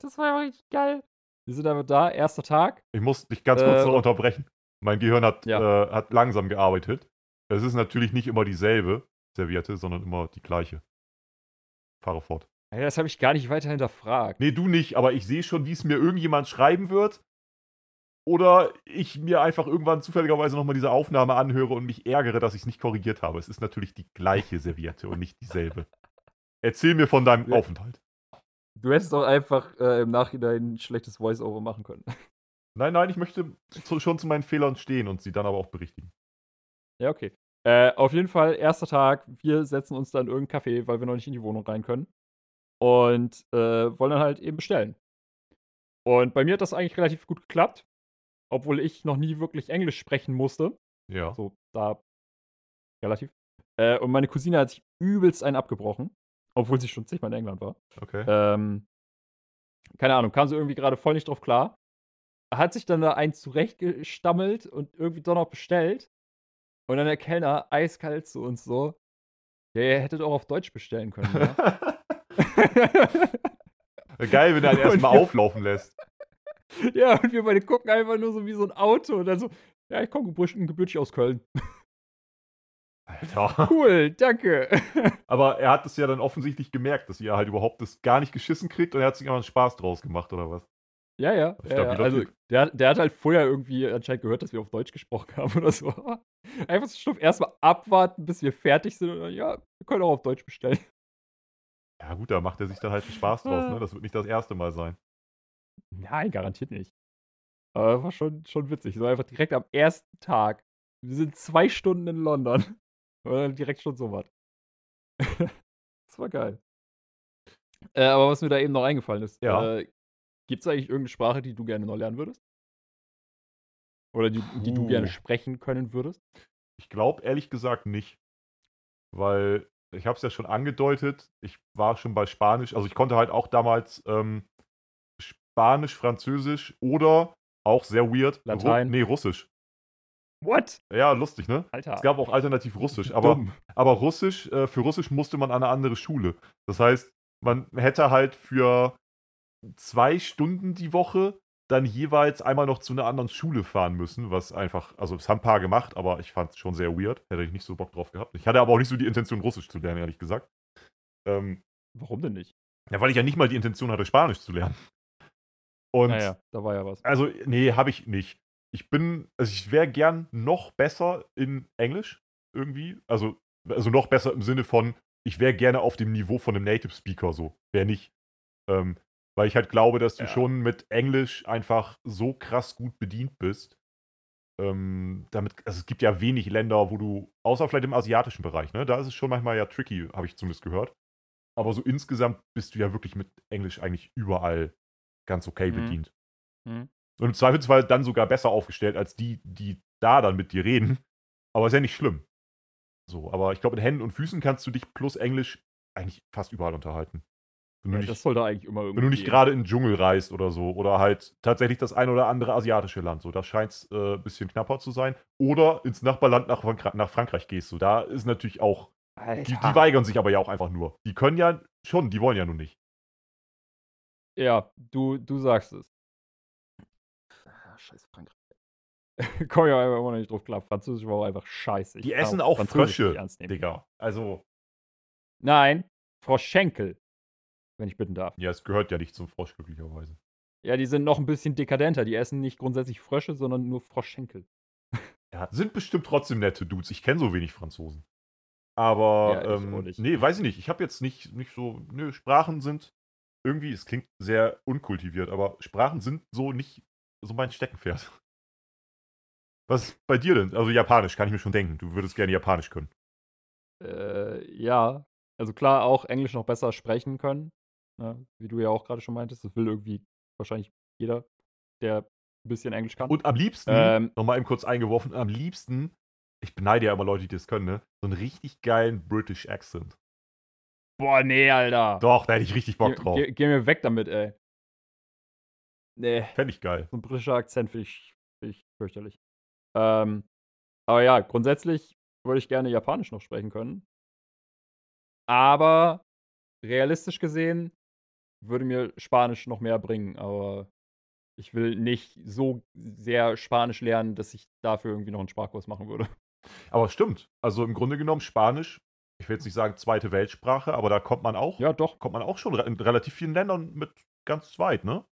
Das war ja richtig geil. Wir sind einfach da, 1. Tag. Ich muss dich ganz kurz Äh, noch unterbrechen. Mein Gehirn hat Ja. äh, hat langsam gearbeitet. Es ist natürlich nicht immer dieselbe Serviette, sondern immer die gleiche. Fahre fort. Das habe ich gar nicht weiter hinterfragt. Ne, du nicht, aber ich sehe schon, wie's mir irgendjemand schreiben wird oder ich mir einfach irgendwann zufälligerweise nochmal diese Aufnahme anhöre und mich ärgere, dass ich es nicht korrigiert habe. Es ist natürlich die gleiche Serviette und nicht dieselbe. Erzähl mir von deinem Ja. Aufenthalt. Du hättest auch einfach äh, im Nachhinein ein schlechtes Voice-Over machen können. Nein, nein, ich möchte zu, schon zu meinen Fehlern stehen und sie dann aber auch berichtigen. Ja, okay. Äh, auf jeden Fall, erster Tag, wir setzen uns dann in irgendein Café, weil wir noch nicht in die Wohnung rein können. Und äh, wollen dann halt eben bestellen. Und bei mir hat das eigentlich relativ gut geklappt. Obwohl ich noch nie wirklich Englisch sprechen musste. Ja. So, da relativ. Äh, und meine Cousine hat sich übelst einen abgebrochen. Obwohl sie schon zigmal in England war. Okay. Ähm, keine Ahnung, kam sie irgendwie gerade voll nicht drauf klar. Hat sich dann da eins zurechtgestammelt und irgendwie doch noch bestellt. Und dann der Kellner eiskalt zu uns so: Ja, ihr hättet auch auf Deutsch bestellen können, ja? Geil, wenn er halt erstmal auflaufen lässt. ja, und wir beide gucken einfach nur so wie so ein Auto. Und dann so: Ja, ich komme gebürtig, gebürtig aus Köln. Alter. Cool, danke. Aber er hat es ja dann offensichtlich gemerkt, dass ihr halt überhaupt das gar nicht geschissen kriegt und er hat sich einfach einen Spaß draus gemacht, oder was? Ja, ja. ja, ja. Also, der, der hat halt vorher irgendwie anscheinend gehört, dass wir auf Deutsch gesprochen haben oder so. Einfach so stumpf erstmal abwarten, bis wir fertig sind. Und dann, ja, wir können auch auf Deutsch bestellen. Ja, gut, da macht er sich dann halt Spaß draus, ne? Das wird nicht das erste Mal sein. Nein, garantiert nicht. Aber war schon, schon witzig. So einfach direkt am ersten Tag. Wir sind zwei Stunden in London. Und dann direkt schon so was. das war geil. Äh, aber was mir da eben noch eingefallen ist, Ja. äh, gibt es eigentlich irgendeine Sprache, die du gerne noch lernen würdest? Oder die, die du gerne sprechen können würdest? Ich glaube ehrlich gesagt nicht. Weil ich habe es ja schon angedeutet, ich war schon bei Spanisch, also ich konnte halt auch damals ähm, Spanisch, Französisch oder auch sehr weird, Latein. Ru nee, Russisch. What? Ja, lustig, ne? Alter. Es gab auch alternativ Russisch, aber, dumm. aber Russisch, äh, für Russisch musste man an eine andere Schule. Das heißt, man hätte halt für zwei Stunden die Woche dann jeweils einmal noch zu einer anderen Schule fahren müssen, was einfach, also es haben ein paar gemacht, aber ich fand es schon sehr weird. Hätte ich nicht so Bock drauf gehabt. Ich hatte aber auch nicht so die Intention, Russisch zu lernen, ehrlich gesagt. Ähm, Warum denn nicht? ja, weil ich ja nicht mal die Intention hatte, Spanisch zu lernen. Und Naja, da war ja was. also, nee, habe ich nicht. Ich bin, also ich wäre gern noch besser in Englisch irgendwie. Also, also noch besser im Sinne von, ich wäre gerne auf dem Niveau von einem Native Speaker so. Wäre nicht. Ähm, weil ich halt glaube, dass du Ja. schon mit Englisch einfach so krass gut bedient bist. Ähm, damit, also es gibt ja wenig Länder, wo du, außer vielleicht im asiatischen Bereich, ne? Da ist es schon manchmal ja tricky, habe ich zumindest gehört. Aber so insgesamt bist du ja wirklich mit Englisch eigentlich überall ganz okay Mhm. bedient. Mhm. Und im Zweifelsfall dann sogar besser aufgestellt als die, die da dann mit dir reden. Aber ist ja nicht schlimm. So, aber ich glaube, mit Händen und Füßen kannst du dich plus Englisch eigentlich fast überall unterhalten. Wenn du Ja, nicht, das sollte eigentlich immer irgendwie. wenn du nicht gerade in den Dschungel reist oder so. Oder halt tatsächlich das ein oder andere asiatische Land. So, da scheint es äh, ein bisschen knapper zu sein. Oder ins Nachbarland nach, nach Frankreich gehst du. Da ist natürlich auch. Alter. Die, die weigern sich aber ja auch einfach nur. Die können ja schon, die wollen ja nur nicht. Ja, du, du sagst es. Ah, scheiß Frankreich. Komm ja einfach immer noch nicht drauf klar. Französisch war auch einfach scheiße. Ich Die essen auch Frösche. Digga. Also, Nein, Frau Schenkel. Wenn ich bitten darf. ja, es gehört ja nicht zum Frosch, glücklicherweise. Ja, die sind noch ein bisschen dekadenter. Die essen nicht grundsätzlich Frösche, sondern nur Froschschenkel. Ja, sind bestimmt trotzdem nette Dudes. Ich kenne so wenig Franzosen. Aber, Ja, ähm, nee, weiß ich nicht. Ich habe jetzt nicht, nicht so, nö, Sprachen sind irgendwie, es klingt sehr unkultiviert, aber Sprachen sind so nicht so mein Steckenpferd. Was ist bei dir denn? Also Japanisch, kann ich mir schon denken. Du würdest gerne Japanisch können. Äh, ja. Also klar, auch Englisch noch besser sprechen können. Ne? Wie du ja auch gerade schon meintest. Das will irgendwie wahrscheinlich jeder, der ein bisschen Englisch kann. Und am liebsten, Ähm. nochmal eben kurz eingeworfen, am liebsten, ich beneide ja immer Leute, die das können, ne? So einen richtig geilen British Accent. Boah, nee, Alter. Doch, da hätte ich richtig Bock drauf. geh, geh mir weg damit, ey. Nee. Fände ich geil. So ein britischer Akzent finde ich, find ich fürchterlich. Ähm, aber ja, grundsätzlich würde ich gerne Japanisch noch sprechen können. Aber realistisch gesehen würde mir Spanisch noch mehr bringen. Aber ich will nicht so sehr Spanisch lernen, dass ich dafür irgendwie noch einen Sprachkurs machen würde. Aber stimmt. Also im Grunde genommen Spanisch, ich will jetzt nicht sagen zweite Weltsprache, aber da kommt man auch, Ja, doch. kommt man auch schon in relativ vielen Ländern mit ganz weit, ne?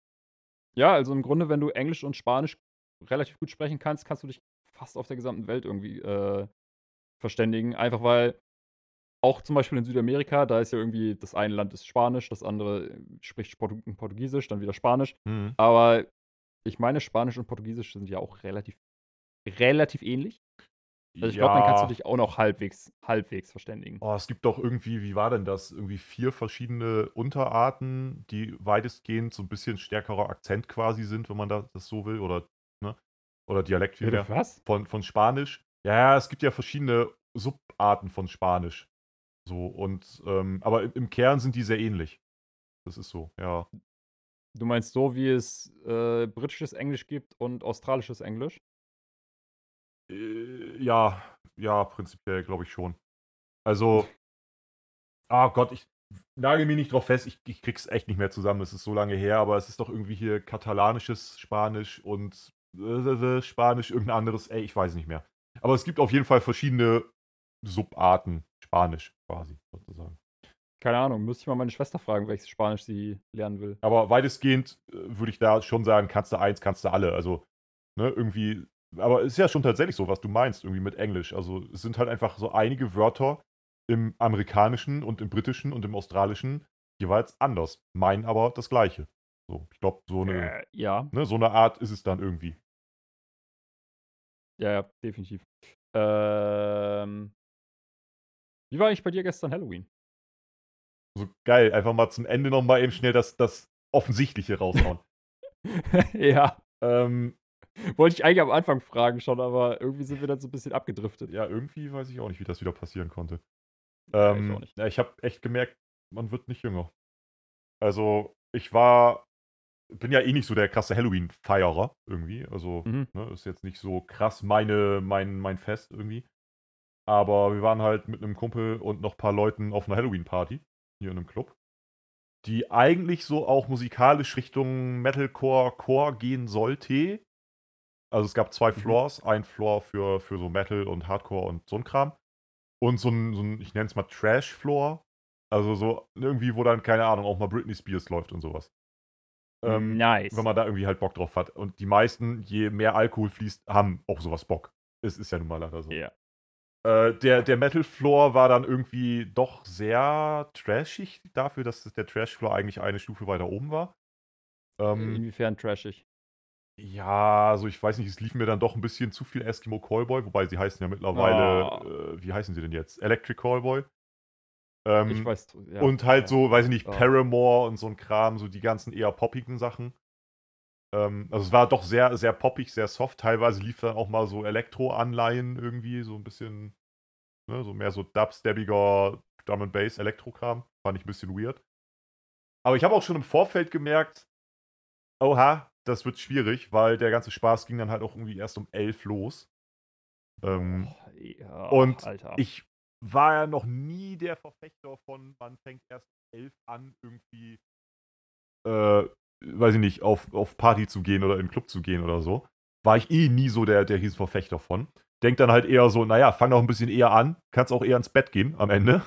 Ja, also im Grunde, wenn du Englisch und Spanisch relativ gut sprechen kannst, kannst du dich fast auf der gesamten Welt irgendwie äh, verständigen. Einfach weil auch zum Beispiel in Südamerika, da ist ja irgendwie, das eine Land ist Spanisch, das andere äh, spricht Portu Portugiesisch, dann wieder Spanisch. Mhm. Aber ich meine, Spanisch und Portugiesisch sind ja auch relativ, relativ ähnlich. Also ich glaube, dann kannst du dich auch noch halbwegs, halbwegs verständigen. Oh, es gibt doch irgendwie, wie war denn das? Irgendwie vier verschiedene Unterarten, die weitestgehend so ein bisschen stärkerer Akzent quasi sind, wenn man das so will, oder, ne? Oder Dialekt vielmehr. Was? Von, von Spanisch. Ja, ja, es gibt ja verschiedene Subarten von Spanisch. So, und, ähm, aber im, im Kern sind die sehr ähnlich. Das ist so, ja. Du meinst so, wie es äh, britisches Englisch gibt und australisches Englisch? Äh, ja, ja, prinzipiell glaube ich schon. Also, ah Gott, ich nagel mich nicht drauf fest, ich, ich krieg's echt nicht mehr zusammen, es ist so lange her, aber es ist doch irgendwie hier katalanisches Spanisch und äh, Spanisch, irgendein anderes, ey, ich weiß nicht mehr. Aber es gibt auf jeden Fall verschiedene Subarten Spanisch quasi, sozusagen. Keine Ahnung, müsste ich mal meine Schwester fragen, welches Spanisch sie lernen will. Aber weitestgehend äh, würde ich da schon sagen, kannst du eins, kannst du alle. Also, ne, irgendwie aber es ist ja schon tatsächlich so, was du meinst, irgendwie mit Englisch. Also es sind halt einfach so einige Wörter im amerikanischen und im britischen und im australischen jeweils anders, meinen aber das Gleiche. So, ich glaube, so eine, Äh, ja, ne, so eine Art ist es dann irgendwie. ja, ja, definitiv. Ähm, wie war eigentlich bei dir gestern Halloween? So geil, einfach mal zum Ende nochmal eben schnell das, das Offensichtliche raushauen. ja, ähm, wollte ich eigentlich am Anfang fragen schon, aber irgendwie sind wir dann so ein bisschen abgedriftet. ja, irgendwie weiß ich auch nicht, wie das wieder passieren konnte. Ja, ich Ähm, auch nicht. ja, ich habe echt gemerkt, man wird nicht jünger. Also, ich war, bin ja eh nicht so der krasse Halloween-Feierer irgendwie. Also, Mhm. ne, ist jetzt nicht so krass meine, mein, mein Fest irgendwie. Aber wir waren halt mit einem Kumpel und noch ein paar Leuten auf einer Halloween-Party hier in einem Club, die eigentlich so auch musikalisch Richtung Metalcore, Core gehen sollte. Also es gab zwei Mhm. Floors, ein Floor für, für so Metal und Hardcore und so ein Kram. Und so ein, so ein ich nenne es mal Trash-Floor. Also so irgendwie, wo dann, keine Ahnung, auch mal Britney Spears läuft und sowas. Ähm, nice. Wenn man da irgendwie halt Bock drauf hat. Und die meisten, je mehr Alkohol fließt, haben auch sowas Bock. Es ist ja nun mal leider so. Ja. Äh, der der Metal Floor war dann irgendwie doch sehr trashig dafür, dass der Trash Floor eigentlich eine Stufe weiter oben war. Ähm, Inwiefern trashig? ja, also ich weiß nicht, es lief mir dann doch ein bisschen zu viel Eskimo Callboy, wobei sie heißen ja mittlerweile, Ah. äh, wie heißen sie denn jetzt? Electric Callboy. Ähm, Ich weiß. Ja, und halt ja. so, weiß ich nicht, Ah. Paramore und so ein Kram, so die ganzen eher poppigen Sachen. Ähm, also es war doch sehr, sehr poppig, sehr soft. Teilweise lief dann auch mal so Elektro-Anleihen irgendwie, so ein bisschen, ne, so mehr so dubstebiger Drum and Bass, Elektro-Kram. Fand ich ein bisschen weird. Aber ich habe auch schon im Vorfeld gemerkt, oha, das wird schwierig, weil der ganze Spaß ging dann halt auch irgendwie erst um elf los. Ähm, Oh, ja, und Alter. ich war ja noch nie der Verfechter von, man fängt erst um elf an, irgendwie, äh, weiß ich nicht, auf, auf Party zu gehen oder in den Club zu gehen oder so. War ich eh nie so der, der Riesenverfechter von. Denk dann halt eher so, naja, fang doch ein bisschen eher an, kannst auch eher ins Bett gehen am Ende.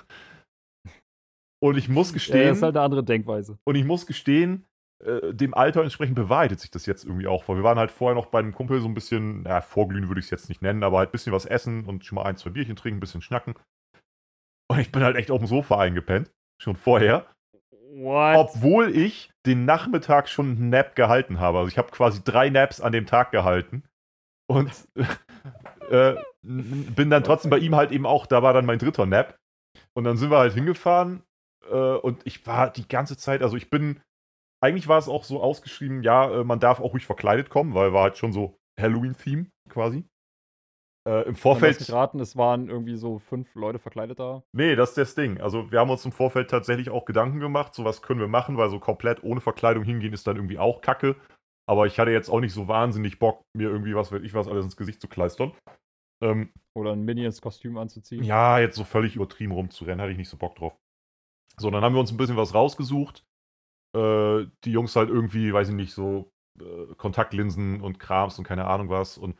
Und ich muss ja, gestehen, das ist halt eine andere Denkweise. und ich muss gestehen, äh, dem Alter entsprechend bewahrheitet sich das jetzt irgendwie auch. Weil wir waren halt vorher noch bei einem Kumpel so ein bisschen, ja, vorglühen würde ich es jetzt nicht nennen, aber halt ein bisschen was essen und schon mal ein, zwei Bierchen trinken, ein bisschen schnacken. Und ich bin halt echt auf dem Sofa eingepennt, schon vorher. What? Obwohl ich den Nachmittag schon einen Nap gehalten habe. Also ich habe quasi drei Naps an dem Tag gehalten. Und äh, bin dann trotzdem bei ihm halt eben auch, da war dann mein dritter Nap. Und dann sind wir halt hingefahren äh, und ich war die ganze Zeit, also ich bin, eigentlich war es auch so ausgeschrieben, ja, äh, man darf auch ruhig verkleidet kommen, weil war halt schon so Halloween-Theme quasi. Äh, Im Vorfeld. nicht raten, es waren irgendwie so fünf Leute verkleidet da. Nee, das ist das Ding. Also wir haben uns im Vorfeld tatsächlich auch Gedanken gemacht, so was können wir machen, weil so komplett ohne Verkleidung hingehen ist dann irgendwie auch kacke. Aber ich hatte jetzt auch nicht so wahnsinnig Bock, mir irgendwie was weiß ich was alles ins Gesicht zu kleistern. Ähm, Oder ein Minions-Kostüm anzuziehen. ja, jetzt so völlig übertrieben rumzurennen, hatte ich nicht so Bock drauf. So, dann haben wir uns ein bisschen was rausgesucht. Äh, die Jungs halt irgendwie, weiß ich nicht, so äh, Kontaktlinsen und Krams und keine Ahnung was. Und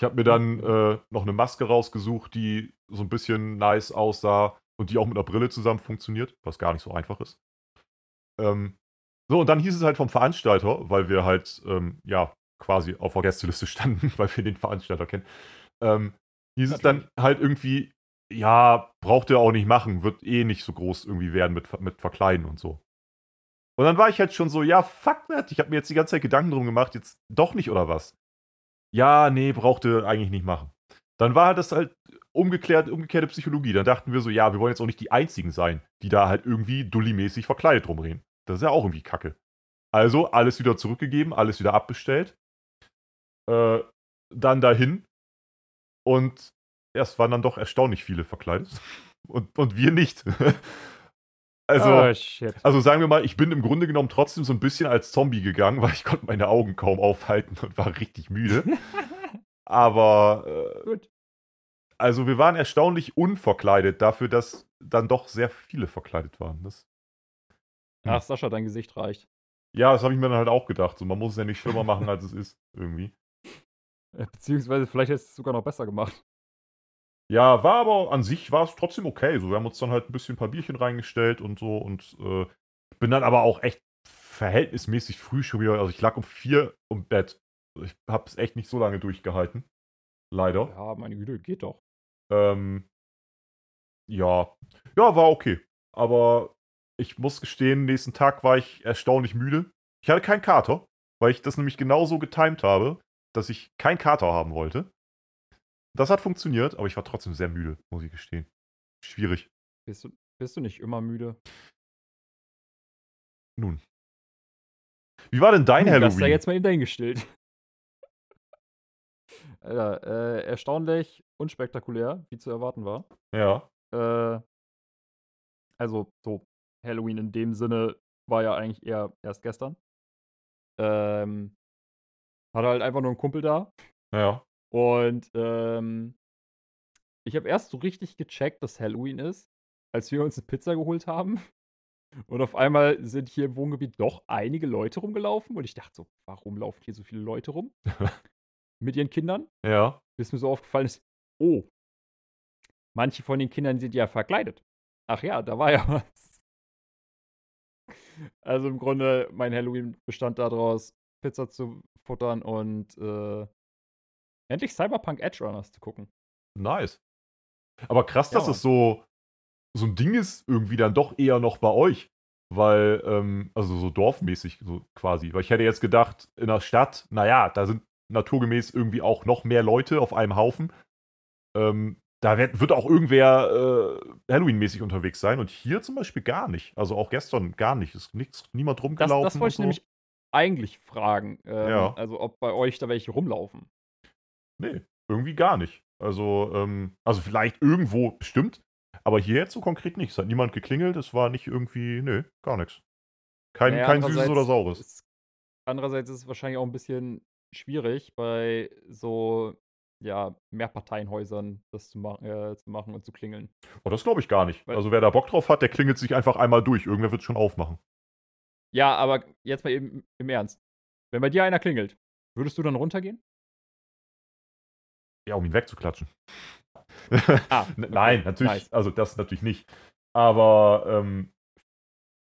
ich habe mir dann äh, noch eine Maske rausgesucht, die so ein bisschen nice aussah und die auch mit einer Brille zusammen funktioniert, was gar nicht so einfach ist. Ähm, so, und dann hieß es halt vom Veranstalter, weil wir halt, ähm, ja, quasi auf der Gästeliste standen, weil wir den Veranstalter kennen, ähm, hieß es dann halt irgendwie, ja, braucht ihr auch nicht machen, wird eh nicht so groß irgendwie werden mit, mit Verkleiden und so. Und dann war ich halt schon so, ja, fuck that, ich habe mir jetzt die ganze Zeit Gedanken drum gemacht, jetzt doch nicht oder was? Ja, nee, brauchte eigentlich nicht machen. Dann war das halt umgekehrt, umgekehrte Psychologie. Dann dachten wir so, ja, wir wollen jetzt auch nicht die Einzigen sein, die da halt irgendwie dulli-mäßig verkleidet rumreden. Das ist ja auch irgendwie kacke. Also alles wieder zurückgegeben, alles wieder abbestellt. Äh, dann dahin. Und erst waren dann doch erstaunlich viele verkleidet. Und, und wir nicht. also, oh, also sagen wir mal, ich bin im Grunde genommen trotzdem so ein bisschen als Zombie gegangen, weil ich konnte meine Augen kaum aufhalten und war richtig müde. Aber äh, Gut. also wir waren erstaunlich unverkleidet dafür, dass dann doch sehr viele verkleidet waren. Das, hm. Ach, Sascha, dein Gesicht reicht. Ja, das habe ich mir dann halt auch gedacht. So, man muss es ja nicht schlimmer machen, als es ist, irgendwie. Äh, beziehungsweise vielleicht hättest du es sogar noch besser gemacht. Ja, war aber an sich war es trotzdem okay. So, wir haben uns dann halt ein bisschen ein paar Bierchen reingestellt und so und äh, bin dann aber auch echt verhältnismäßig früh schon wieder. Also ich lag um vier im Bett. Ich habe es echt nicht so lange durchgehalten. Leider. Ja, meine Güte, geht doch. Ähm, ja. Ja, war okay. Aber ich muss gestehen, nächsten Tag war ich erstaunlich müde. Ich hatte keinen Kater, weil ich das nämlich genauso getimt habe, dass ich keinen Kater haben wollte. Das hat funktioniert, aber ich war trotzdem sehr müde, muss ich gestehen. Schwierig. Bist du, bist du nicht immer müde? Nun. Wie war denn dein hm, Halloween? Das da jetzt mal eben dahingestellt. Alter, äh, erstaunlich unspektakulär, wie zu erwarten war. Ja. Äh, also, so, Halloween in dem Sinne war ja eigentlich eher erst gestern. Ähm, hatte halt einfach nur einen Kumpel da. Ja. Und ähm, ich habe erst so richtig gecheckt, dass Halloween ist, als wir uns eine Pizza geholt haben. Und auf einmal sind hier im Wohngebiet doch einige Leute rumgelaufen. Und ich dachte so, warum laufen hier so viele Leute rum? Mit ihren Kindern. Ja. Bis mir so aufgefallen ist, oh, manche von den Kindern sind ja verkleidet. Ach ja, da war ja was. Also im Grunde, mein Halloween bestand daraus, Pizza zu futtern und äh, endlich Cyberpunk Edge Runners zu gucken. Nice. Aber krass, ja, dass es so, so ein Ding ist, irgendwie dann doch eher noch bei euch. Weil, ähm, also so dorfmäßig so quasi. Weil ich hätte jetzt gedacht, in der Stadt, naja, da sind naturgemäß irgendwie auch noch mehr Leute auf einem Haufen. Ähm, da wird, wird auch irgendwer äh, Halloween-mäßig unterwegs sein und hier zum Beispiel gar nicht. Also auch gestern gar nicht. Ist nichts, niemand rumgelaufen. Das, das wollte ich so. nämlich eigentlich fragen. Ähm, ja. Also ob bei euch da welche rumlaufen. Nee, irgendwie gar nicht. Also, ähm, also vielleicht irgendwo bestimmt, aber hier jetzt so konkret nicht. Es hat niemand geklingelt, es war nicht irgendwie, nö, gar nichts. Kein, naja, kein Süßes oder Saures. Ist, andererseits ist es wahrscheinlich auch ein bisschen schwierig bei so ja, Mehrparteienhäusern das zu, ma äh, zu machen und zu klingeln. Oh, das glaube ich gar nicht. Weil also wer da Bock drauf hat, der klingelt sich einfach einmal durch. Irgendwer wird schon aufmachen. Ja, aber jetzt mal eben im Ernst. Wenn bei dir einer klingelt, würdest du dann runtergehen? Ja, um ihn wegzuklatschen. Ah, okay. Nein, natürlich, nice. also das natürlich nicht. Aber ähm,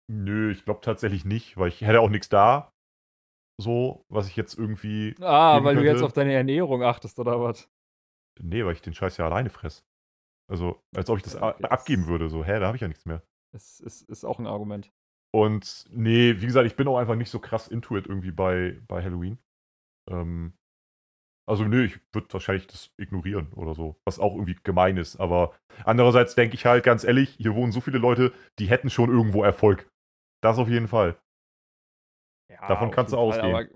nö, ich glaube tatsächlich nicht, weil ich hätte auch nichts da so, was ich jetzt irgendwie. Ah, weil könnte. du jetzt auf deine Ernährung achtest oder was? Nee, weil ich den Scheiß ja alleine fress. Also, als ob ich das okay, abgeben würde. So, hä, da habe ich ja nichts mehr. Das ist, ist auch ein Argument. Und nee, wie gesagt, ich bin auch einfach nicht so krass into it irgendwie bei, bei Halloween. Ähm, also nö, ich würde wahrscheinlich das ignorieren oder so, was auch irgendwie gemein ist. Aber andererseits denke ich halt ganz ehrlich, hier wohnen so viele Leute, die hätten schon irgendwo Erfolg. Das auf jeden Fall. Ja, Davon kannst du ausgehen. aber,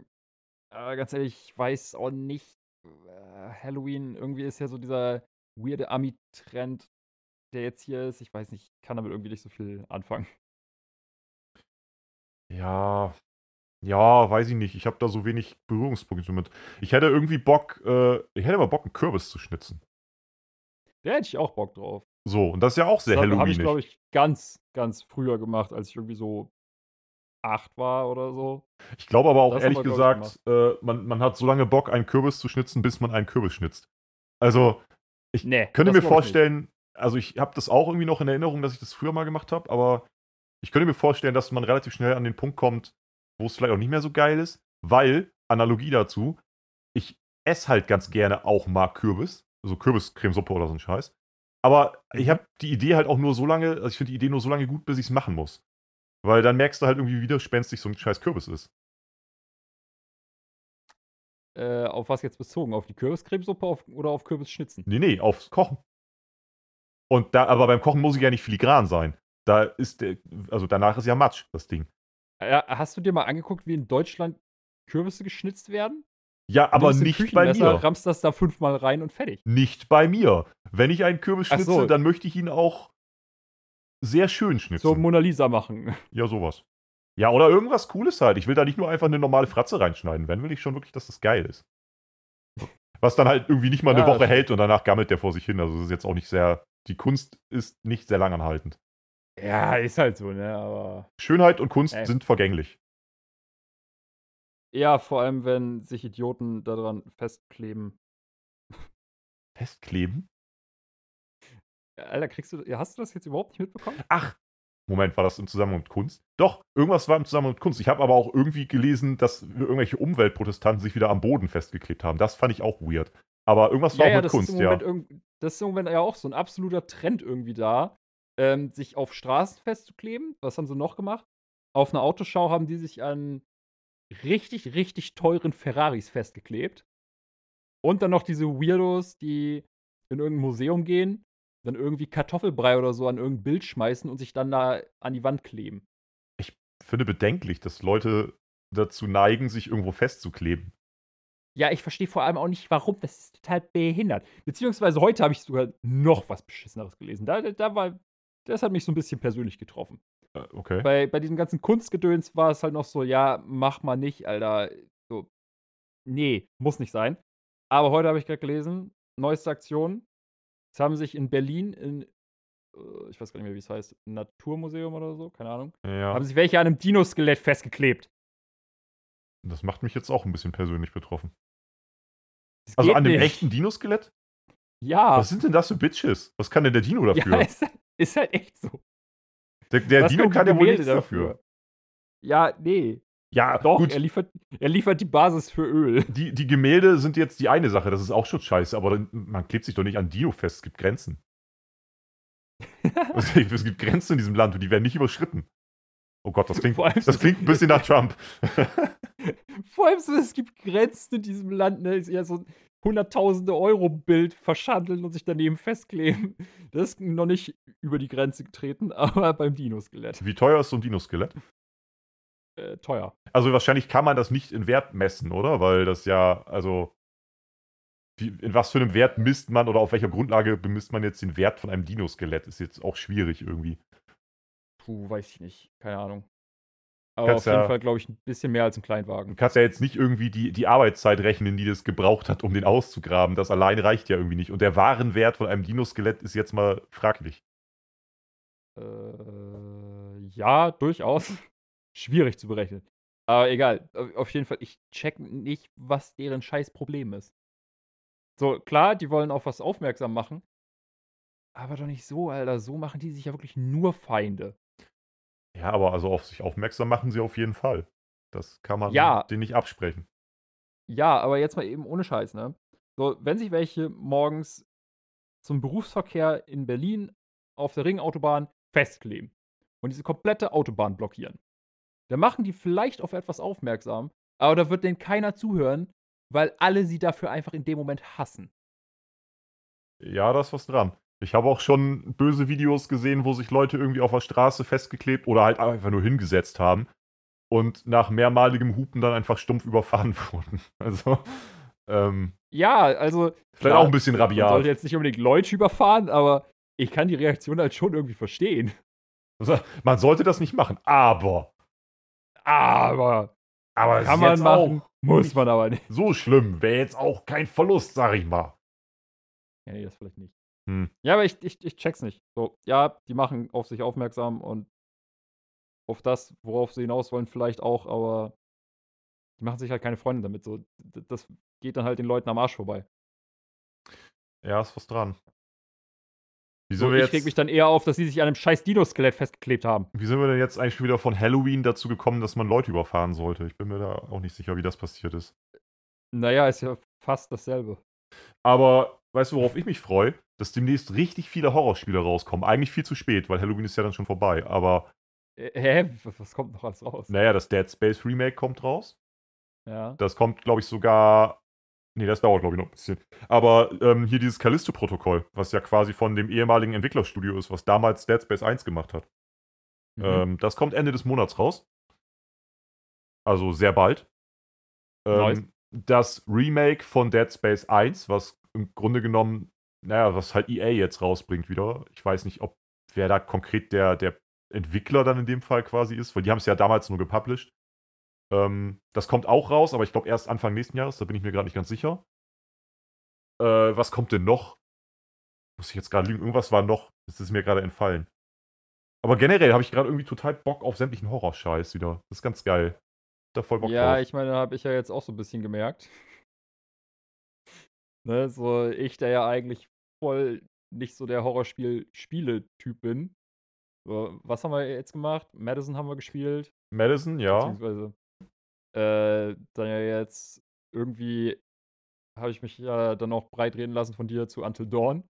aber, ganz ehrlich, ich weiß auch nicht. Äh, Halloween, irgendwie ist ja so dieser weirde Ami-Trend, der jetzt hier ist. Ich weiß nicht, ich kann damit irgendwie nicht so viel anfangen. Ja, ja, weiß ich nicht. Ich habe da so wenig Berührungspunkte mit. Ich hätte irgendwie Bock, äh, ich hätte mal Bock, einen Kürbis zu schnitzen. Da hätte ich auch Bock drauf. So, und das ist ja auch sehr Halloween. Das habe ich, glaube ich, ganz, ganz früher gemacht, als ich irgendwie so acht war oder so. Ich glaube aber auch das ehrlich gesagt, äh, man, man hat so lange Bock, einen Kürbis zu schnitzen, bis man einen Kürbis schnitzt. Also, ich nee, könnte mir vorstellen, also ich habe das auch irgendwie noch in Erinnerung, dass ich das früher mal gemacht habe, aber ich könnte mir vorstellen, dass man relativ schnell an den Punkt kommt, wo es vielleicht auch nicht mehr so geil ist, weil, Analogie dazu, esse halt ganz gerne auch mal Kürbis. Also Kürbiscremesuppe oder so ein Scheiß. Aber ich Mhm. habe die Idee halt auch nur so lange, also ich finde die Idee nur so lange gut, bis ich es machen muss. Weil dann merkst du halt irgendwie, wie widerspenstig so ein scheiß Kürbis ist. Äh, auf was jetzt bezogen? Auf die Kürbiscremesuppe auf, oder auf Kürbisschnitzen? Nee, nee, aufs Kochen. Und da, aber beim Kochen muss ich ja nicht filigran sein. Da ist der, also danach ist ja Matsch, das Ding. Ja, hast du dir mal angeguckt, wie in Deutschland Kürbisse geschnitzt werden? Ja, aber nicht bei mir. rammst das da fünfmal rein und fertig. Nicht bei mir. Wenn ich einen Kürbis Ach schnitze, so. dann möchte ich ihn auch sehr schön schnitzen. So Mona Lisa machen. Ja, sowas. Ja, oder irgendwas Cooles halt. Ich will da nicht nur einfach eine normale Fratze reinschneiden. Wenn, will ich schon wirklich, dass das geil ist. Was dann halt irgendwie nicht mal eine Ja, Woche das- hält und danach gammelt der vor sich hin. Also es ist jetzt auch nicht sehr. Die Kunst ist nicht sehr langanhaltend. Ja, ist halt so, ne? Aber. Schönheit und Kunst Ey. sind vergänglich. Ja, vor allem, wenn sich Idioten daran festkleben. Festkleben? Alter, kriegst du. Hast du das jetzt überhaupt nicht mitbekommen? Ach, Moment, war das im Zusammenhang mit Kunst? Doch, irgendwas war im Zusammenhang mit Kunst. Ich habe aber auch irgendwie gelesen, dass irgendwelche Umweltprotestanten sich wieder am Boden festgeklebt haben. Das fand ich auch weird. Aber irgendwas war Ja, auch ja, mit das Kunst, ist im ja. Moment irgend- das ist im Moment ja auch so ein absoluter Trend irgendwie da, ähm, sich auf Straßen festzukleben. Was haben sie noch gemacht? Auf einer Autoschau haben die sich an richtig, richtig teuren Ferraris festgeklebt. Und dann noch diese Weirdos, die in irgendein Museum gehen, dann irgendwie Kartoffelbrei oder so an irgendein Bild schmeißen und sich dann da an die Wand kleben. Ich finde bedenklich, dass Leute dazu neigen, sich irgendwo festzukleben. Ja, ich verstehe vor allem auch nicht, warum. Das ist total behindert. Beziehungsweise heute habe ich sogar noch was Beschisseneres gelesen. Da, da war, das hat mich so ein bisschen persönlich getroffen. Äh, Okay. Bei, bei diesem ganzen Kunstgedöns war es halt noch so, ja, mach mal nicht, Alter. So, nee, muss nicht sein. Aber heute habe ich gerade gelesen, neueste Aktion. Es haben sich in Berlin in, äh, ich weiß gar nicht mehr, wie es heißt, Naturmuseum oder so, keine Ahnung, Ja, haben sich welche an einem Dinoskelett festgeklebt. das macht mich jetzt auch ein bisschen persönlich betroffen. Das Also an dem nicht. echten Dinoskelett? Ja. Was sind denn das für Bitches? Was kann denn der Dino dafür? Ja, ist, halt- echt so. der der Dino kann ja wohl nichts dafür. Ja, nee. Ja, Doch, gut. er liefert, er liefert die Basis für Öl. Die, die Gemälde sind jetzt die eine Sache, das ist auch schon scheiße, aber dann, man klebt sich doch nicht an Dino fest, es gibt Grenzen. es gibt- Grenzen in diesem Land und die werden nicht überschritten. Oh Gott, das klingt, Vor allem das klingt ein bisschen nach Trump. Vor allem so, es gibt Grenzen in diesem Land, ne? Ist ja so hunderttausende Euro Bild verschandeln und sich daneben festkleben. Das ist noch nicht über die Grenze getreten, aber beim Dinoskelett. Wie teuer ist so ein Dinoskelett? Äh, teuer. Also wahrscheinlich kann man das nicht in Wert messen, oder? Weil das ja, also wie, in was für einem Wert misst man oder auf welcher Grundlage bemisst man jetzt den Wert von einem Dinoskelett? Ist jetzt auch schwierig irgendwie. Puh, weiß ich nicht. Keine Ahnung. Aber Kannst auf jeden ja- Fall, glaube ich, ein bisschen mehr als ein Du Kleinwagen. kannst ja jetzt nicht irgendwie die, die Arbeitszeit rechnen, die das gebraucht hat, um den auszugraben. Das allein reicht ja irgendwie nicht. Und der Warenwert von einem Dinoskelett ist jetzt mal fraglich. Äh, ja, durchaus. Schwierig zu berechnen. Aber egal. Auf auf jeden Fall, ich check nicht, was deren scheiß Problem ist. So, klar, die wollen auf was aufmerksam machen. Aber doch nicht so, Alter. So machen die sich ja wirklich nur Feinde. Ja, aber also auf sich aufmerksam machen sie auf jeden Fall. Das kann man Ja. denen nicht absprechen. Ja, aber jetzt mal eben ohne Scheiß, ne? So, wenn sich welche morgens zum Berufsverkehr in Berlin auf der Ringautobahn festkleben und diese komplette Autobahn blockieren, dann machen die vielleicht auf etwas aufmerksam, aber da wird denen keiner zuhören, weil alle sie dafür einfach in dem Moment hassen. Ja, da ist was dran. Ich habe auch schon böse Videos gesehen, wo sich Leute irgendwie auf der Straße festgeklebt oder halt einfach nur hingesetzt haben und nach mehrmaligem Hupen dann einfach stumpf überfahren wurden. Also, ähm, Ja, also. vielleicht klar, auch ein bisschen Man sollte rabiat. jetzt nicht unbedingt Leute überfahren, aber ich kann die Reaktion halt schon irgendwie verstehen. Also, man sollte das nicht machen, aber, Aber aber kann man machen, muss man aber nicht. so schlimm. Wäre jetzt auch kein Verlust, sag ich mal. Ja, nee, das vielleicht nicht. Hm. Ja, aber ich, ich, ich check's nicht. So, ja, die machen auf sich aufmerksam und auf das, worauf sie hinaus wollen, vielleicht auch, aber die machen sich halt keine Freunde damit. So, das geht dann halt den Leuten am Arsch vorbei. Ja, ist was dran. Wie sind, So, wir ich reg jetzt, mich dann eher auf, dass sie sich an einem scheiß Dino-Skelett festgeklebt haben. wie sind wir denn jetzt eigentlich wieder von Halloween dazu gekommen, dass man Leute überfahren sollte? Ich bin mir da auch nicht sicher, wie das passiert ist. Naja, ist ja fast dasselbe. Aber weißt du, worauf ich mich freue? Dass demnächst richtig viele Horrorspiele rauskommen. Eigentlich viel zu spät, weil Halloween ist ja dann schon vorbei. Aber. Hä? Was, was kommt noch alles raus? Naja, das Dead Space Remake kommt raus. Ja. Das kommt, glaube ich, sogar. Nee, das dauert, glaube ich, noch ein bisschen. Aber ähm, hier dieses Callisto-Protokoll, was ja quasi von dem ehemaligen Entwicklerstudio ist, was damals Dead Space 1 gemacht hat. Mhm. Ähm, das kommt Ende des Monats raus. Also sehr bald. Ähm, nice. Das Remake von Dead Space 1, was im Grunde genommen, naja, was halt EA jetzt rausbringt wieder. Ich weiß nicht, ob wer da konkret der, der Entwickler dann in dem Fall quasi ist, weil die haben es ja damals nur gepublished. Ähm, das kommt auch raus, aber ich glaube erst Anfang nächsten Jahres, da bin ich mir gerade nicht ganz sicher. Äh, was kommt denn noch? Muss ich jetzt gerade lügen? Irgendwas war noch, das ist mir gerade entfallen. Aber generell habe ich gerade irgendwie total Bock auf sämtlichen Horrorscheiß wieder. Das ist ganz geil. Da voll Bock ja, drauf. ich meine, habe ich ja jetzt auch so ein bisschen gemerkt. ne, so ich, der ja eigentlich voll nicht so der Horrorspiel-Spiele-Typ bin. So, was haben wir jetzt gemacht? Madison haben wir gespielt. Madison, ja. Beziehungsweise äh, dann ja jetzt irgendwie habe ich mich ja dann auch breit reden lassen von dir zu Until Dawn.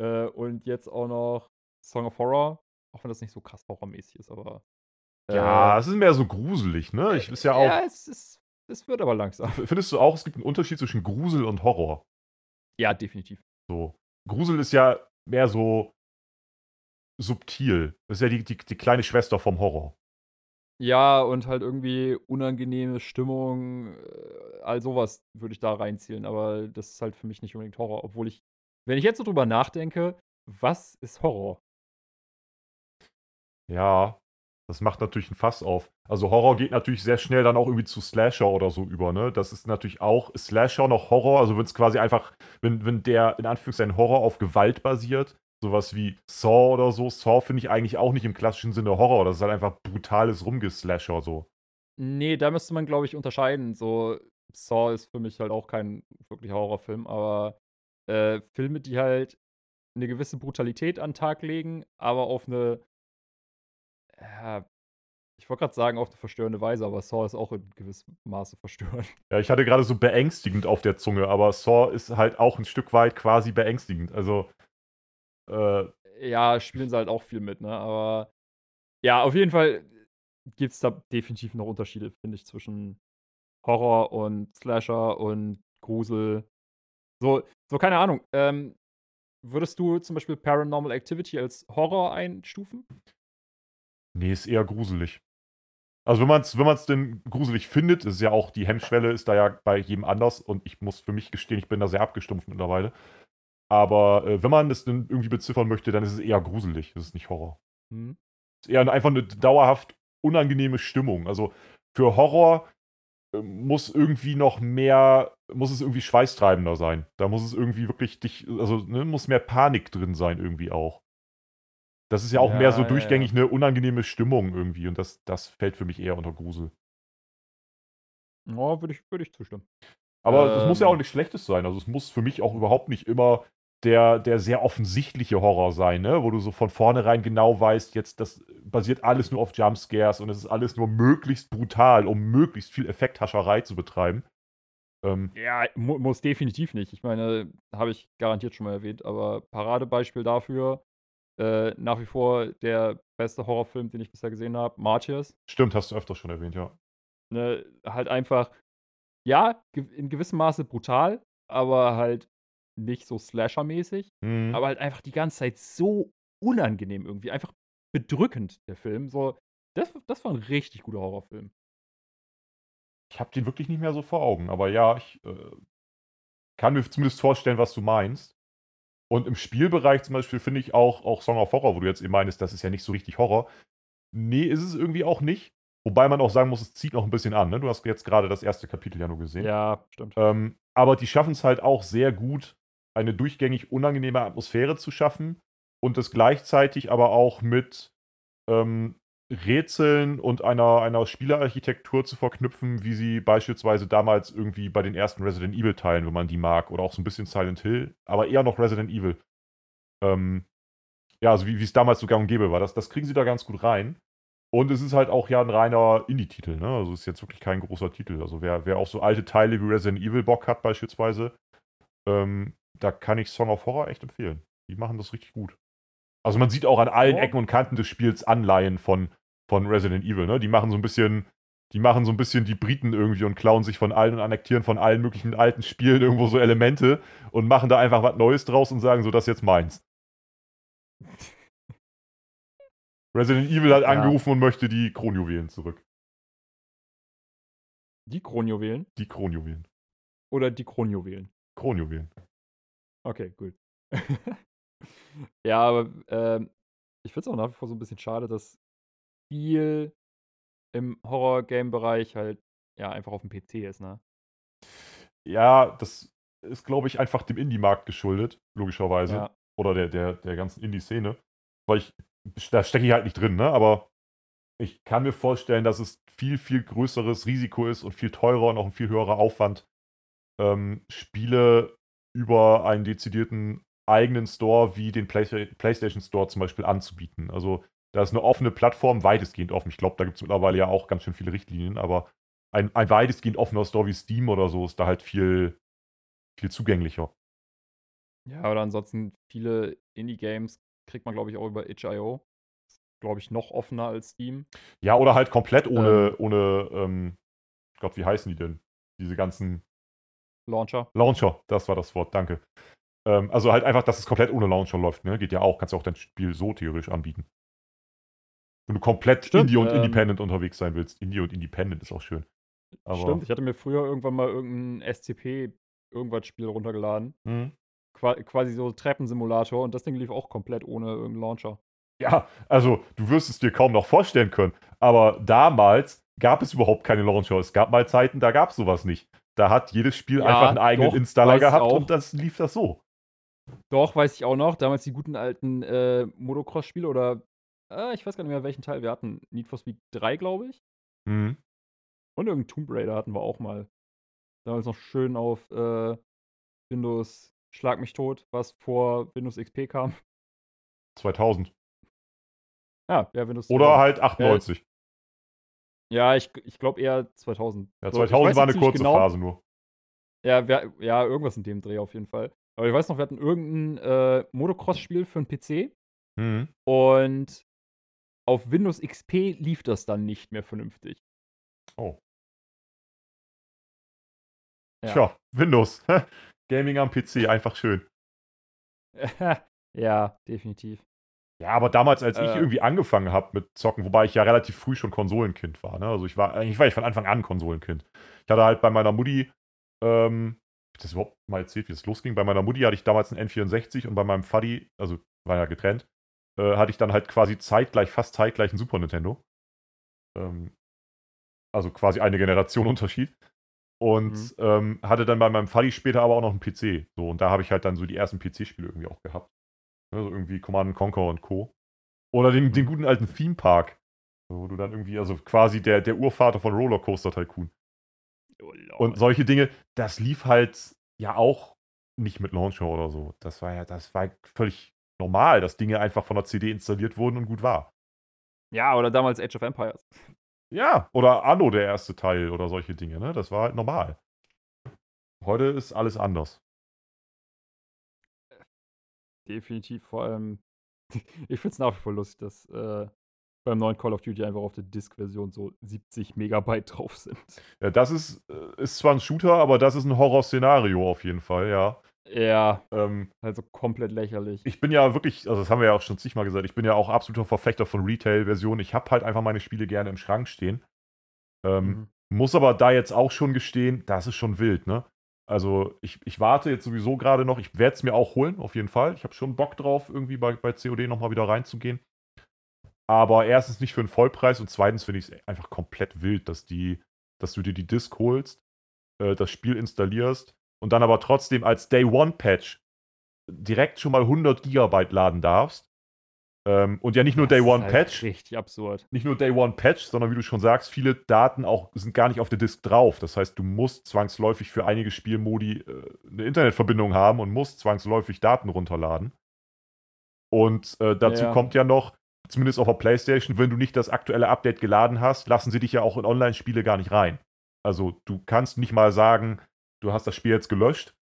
Äh, und jetzt auch noch Song of Horror. Auch wenn das nicht so krass horrormäßig ist, aber. Äh, ja, es ist mehr so gruselig, ne? Ich ist ja auch. Ja, es, ist, es wird aber langsam. Findest du auch, es gibt einen Unterschied zwischen Grusel und Horror? Ja, definitiv. So. Grusel ist ja mehr so subtil. Das ist ja die, die, die kleine Schwester vom Horror. Ja, und halt irgendwie unangenehme Stimmung, äh, all sowas würde ich da reinzielen, aber das ist halt für mich nicht unbedingt Horror, obwohl ich, wenn ich jetzt so drüber nachdenke, was ist Horror? Ja, das macht natürlich ein Fass auf. Also Horror geht natürlich sehr schnell dann auch irgendwie zu Slasher oder so über, ne? Das ist natürlich auch Slasher noch Horror, also wenn es quasi einfach, wenn, wenn der in Anführungszeichen Horror auf Gewalt basiert, sowas wie Saw oder so. Saw finde ich eigentlich auch nicht im klassischen Sinne Horror. Das ist halt einfach brutales Rumgeslasher so. Nee, da müsste man, glaube ich, unterscheiden. So, Saw ist für mich halt auch kein wirklich Horrorfilm, aber äh, Filme, die halt eine gewisse Brutalität an Tag legen, aber auf eine, ja, ich wollte gerade sagen, auf eine verstörende Weise, aber Saw ist auch in gewissem Maße verstörend. Ja, ich hatte gerade so beängstigend auf der Zunge, aber Saw ist halt auch ein Stück weit quasi beängstigend. Also äh, ja, spielen sie halt auch viel mit, ne? Aber ja, auf jeden Fall gibt es da definitiv noch Unterschiede, finde ich, zwischen Horror und Slasher und Grusel. So, so keine Ahnung. Ähm, würdest du zum Beispiel Paranormal Activity als Horror einstufen? Nee, ist eher gruselig. Also wenn man es wenn man's denn gruselig findet, ist ja auch, die Hemmschwelle ist da ja bei jedem anders und ich muss für mich gestehen, ich bin da sehr abgestumpft mittlerweile. Aber äh, wenn man das dann irgendwie beziffern möchte, dann ist es eher gruselig. Das ist nicht Horror. Es ist eher einfach eine dauerhaft unangenehme Stimmung. Also für Horror äh, muss irgendwie noch mehr, muss es irgendwie schweißtreibender sein. Da muss es irgendwie wirklich dich, also ne, muss mehr Panik drin sein irgendwie auch. Das ist ja auch ja, mehr so durchgängig eine unangenehme Stimmung irgendwie und das, das fällt für mich eher unter Grusel. Ja, würde ich, würd ich zustimmen. Aber es ähm, muss ja auch ähm. nichts Schlechtes sein. Also es muss für mich auch überhaupt nicht immer der, der sehr offensichtliche Horror sein, ne? wo du so von vornherein genau weißt, jetzt das basiert alles nur auf Jumpscares und es ist alles nur möglichst brutal, um möglichst viel Effekthascherei zu betreiben. Ähm, ja, mu muss definitiv nicht. Ich meine, habe ich garantiert schon mal erwähnt, aber Paradebeispiel dafür, äh, nach wie vor der beste Horrorfilm, den ich bisher gesehen habe, Martyrs. Stimmt, hast du öfter schon erwähnt, ja. Ne, halt einfach, ja, in gewissem Maße brutal, aber halt nicht so Slasher-mäßig, mhm. aber halt einfach die ganze Zeit so unangenehm irgendwie. Einfach bedrückend, der Film. So, das, das war ein richtig guter Horrorfilm. Ich habe den wirklich nicht mehr so vor Augen, aber ja, ich äh, kann mir zumindest vorstellen, was du meinst. Und im Spielbereich zum Beispiel finde ich auch, auch Song of Horror, wo du jetzt eben meinst, das ist ja nicht so richtig Horror. Nee, ist es irgendwie auch nicht. Wobei man auch sagen muss, es zieht noch ein bisschen an. Ne? Du hast jetzt gerade das erste Kapitel ja nur gesehen. Ja, stimmt. Ähm, aber die schaffen es halt auch sehr gut, eine durchgängig unangenehme Atmosphäre zu schaffen und es gleichzeitig aber auch mit ähm, Rätseln und einer, einer Spielerarchitektur zu verknüpfen, wie sie beispielsweise damals irgendwie bei den ersten Resident Evil-Teilen, wenn man die mag, oder auch so ein bisschen Silent Hill, aber eher noch Resident Evil. Ähm, ja, also wie es damals so gang und gäbe war. Das, das kriegen sie da ganz gut rein. Und es ist halt auch ja ein reiner Indie-Titel, ne? Also es ist jetzt wirklich kein großer Titel. Also wer, wer auch so alte Teile wie Resident Evil Bock hat beispielsweise, ähm, da kann ich Song of Horror echt empfehlen. Die machen das richtig gut. Also man sieht auch an allen Oh. Ecken und Kanten des Spiels Anleihen von, von Resident Evil, ne? Die machen so ein bisschen, die machen so ein bisschen die Briten irgendwie und klauen sich von allen und annektieren von allen möglichen alten Spielen irgendwo so Elemente und machen da einfach was Neues draus und sagen so, das ist jetzt meins. Resident Evil hat Ja. angerufen und möchte die Kronjuwelen zurück. Die Kronjuwelen Die Kronjuwelen. oder die Kronjuwelen? Kronjuwelen. Okay, gut. ja, aber ähm, ich finde es auch nach wie vor so ein bisschen schade, dass viel im Horror-Game-Bereich halt ja einfach auf dem PC ist, ne? Ja, das ist, glaube ich, einfach dem Indie-Markt geschuldet, logischerweise. Ja. Oder der, der, der ganzen Indie-Szene. Weil ich, da stecke ich halt nicht drin, ne? Aber ich kann mir vorstellen, dass es viel, viel größeres Risiko ist und viel teurer und auch ein viel höherer Aufwand, ähm, Spiele über einen dezidierten eigenen Store wie den Play PlayStation Store zum Beispiel anzubieten. Also da ist eine offene Plattform, weitestgehend offen. Ich glaube, da gibt es mittlerweile ja auch ganz schön viele Richtlinien, aber ein, ein weitestgehend offener Store wie Steam oder so ist da halt viel, viel zugänglicher. Ja, oder ansonsten viele Indie-Games kriegt man, glaube ich, auch über itch.io. Glaube ich, noch offener als Steam. Ja, oder halt komplett ohne, ohne ähm, Gott, wie heißen die denn? Diese ganzen Launcher. Launcher, das war das Wort, danke. Ähm, also halt einfach, dass es komplett ohne Launcher läuft, ne? Geht ja auch, kannst ja auch dein Spiel so theoretisch anbieten. Wenn du komplett Stimmt, Indie und ähm, Independent unterwegs sein willst. Indie und Independent ist auch schön. Aber, Stimmt, ich hatte mir früher irgendwann mal irgendein SCP irgendwas Spiel runtergeladen. Mhm. Qua quasi so Treppensimulator und das Ding lief auch komplett ohne irgendeinen Launcher. Ja, also du wirst es dir kaum noch vorstellen können. Aber damals gab es überhaupt keine Launcher. Es gab mal Zeiten, da gab es sowas nicht. Da hat jedes Spiel Ja, einfach einen eigenen doch, Installer gehabt und das lief das so. Doch, weiß ich auch noch. Damals die guten alten äh, Motocross-Spiele oder äh, ich weiß gar nicht mehr, welchen Teil wir hatten. Need for Speed 3, glaube ich. Mhm. Und irgendein Tomb Raider hatten wir auch mal. Damals noch schön auf äh, Windows Schlag mich tot, was vor Windows XP kam. 2000. Ja, ja, Windows Oder 2000. halt 98. Ja, ich, ich glaube eher 2000. Ja, So, ich 2000 weiß war eine kurze genau. Phase nur. Ja, wir, ja, irgendwas in dem Dreh auf jeden Fall. Aber ich weiß noch, wir hatten irgendein äh, Motocross-Spiel für einen PC Mhm. und auf Windows XP lief das dann nicht mehr vernünftig. Oh. Ja. Tja, Windows. Gaming am PC, einfach schön. ja, definitiv. Ja, aber damals, als ich Äh. irgendwie angefangen habe mit Zocken, wobei ich ja relativ früh schon Konsolenkind war, ne? Also ich war, eigentlich war ich von Anfang an Konsolenkind. Ich hatte halt bei meiner Mutti, ähm, hab ich das überhaupt mal erzählt, wie es losging? Bei meiner Mutti hatte ich damals einen N64 und bei meinem Faddy, also war ja getrennt, äh, hatte ich dann halt quasi zeitgleich, fast zeitgleich einen Super Nintendo. Ähm, also quasi eine Generation Unterschied. Und Mhm. ähm, hatte dann bei meinem Faddy später aber auch noch einen PC. So, und da habe ich halt dann so die ersten PC-Spiele irgendwie auch gehabt. Also irgendwie Command Conquer und Co. Oder den, den Mhm. guten alten Theme Park. Wo du dann irgendwie, also quasi der, der Urvater von Rollercoaster Tycoon. Oh, Und solche Dinge, das lief halt ja auch nicht mit Launcher oder so. Das war ja, das war völlig normal, dass Dinge einfach von der CD installiert wurden und gut war. ja, oder damals Age of Empires. Ja, oder Anno, der erste Teil oder solche Dinge, ne? Das war halt normal. Heute ist alles anders. Definitiv, vor allem. ich finde es nach wie vor lustig, dass äh, beim neuen Call of Duty einfach auf der Disk-Version so 70 Megabyte drauf sind. Ja, das ist, äh, ist zwar ein Shooter, aber das ist ein Horrorszenario auf jeden Fall, ja. Ja, Ähm, also komplett lächerlich. ich bin ja wirklich, also das haben wir ja auch schon zigmal gesagt, ich bin ja auch absoluter Verfechter von Retail-Versionen. Ich habe halt einfach meine Spiele gerne im Schrank stehen. Ähm, Mhm. Muss aber da jetzt auch schon gestehen, das ist schon wild, ne? Also ich, ich warte jetzt sowieso gerade noch, ich werde es mir auch holen, auf jeden Fall. Ich habe schon Bock drauf, irgendwie bei, bei COD nochmal wieder reinzugehen. Aber erstens nicht für einen Vollpreis und zweitens finde ich es einfach komplett wild, dass, die, dass du dir die Disk holst, äh, das Spiel installierst und dann aber trotzdem als Day One Patch direkt schon mal 100 Gigabyte laden darfst. Ähm, und ja nicht nur Das Day One halt Patch, Richtig absurd. nicht nur Day One Patch, sondern wie du schon sagst, viele Daten auch sind gar nicht auf der Disk drauf. Das heißt, du musst zwangsläufig für einige Spielmodi äh, eine Internetverbindung haben und musst zwangsläufig Daten runterladen. Und äh, dazu Ja. kommt ja noch, zumindest auf der Playstation, wenn du nicht das aktuelle Update geladen hast, lassen sie dich ja auch in Online-Spiele gar nicht rein. Also du kannst nicht mal sagen, du hast das Spiel jetzt gelöscht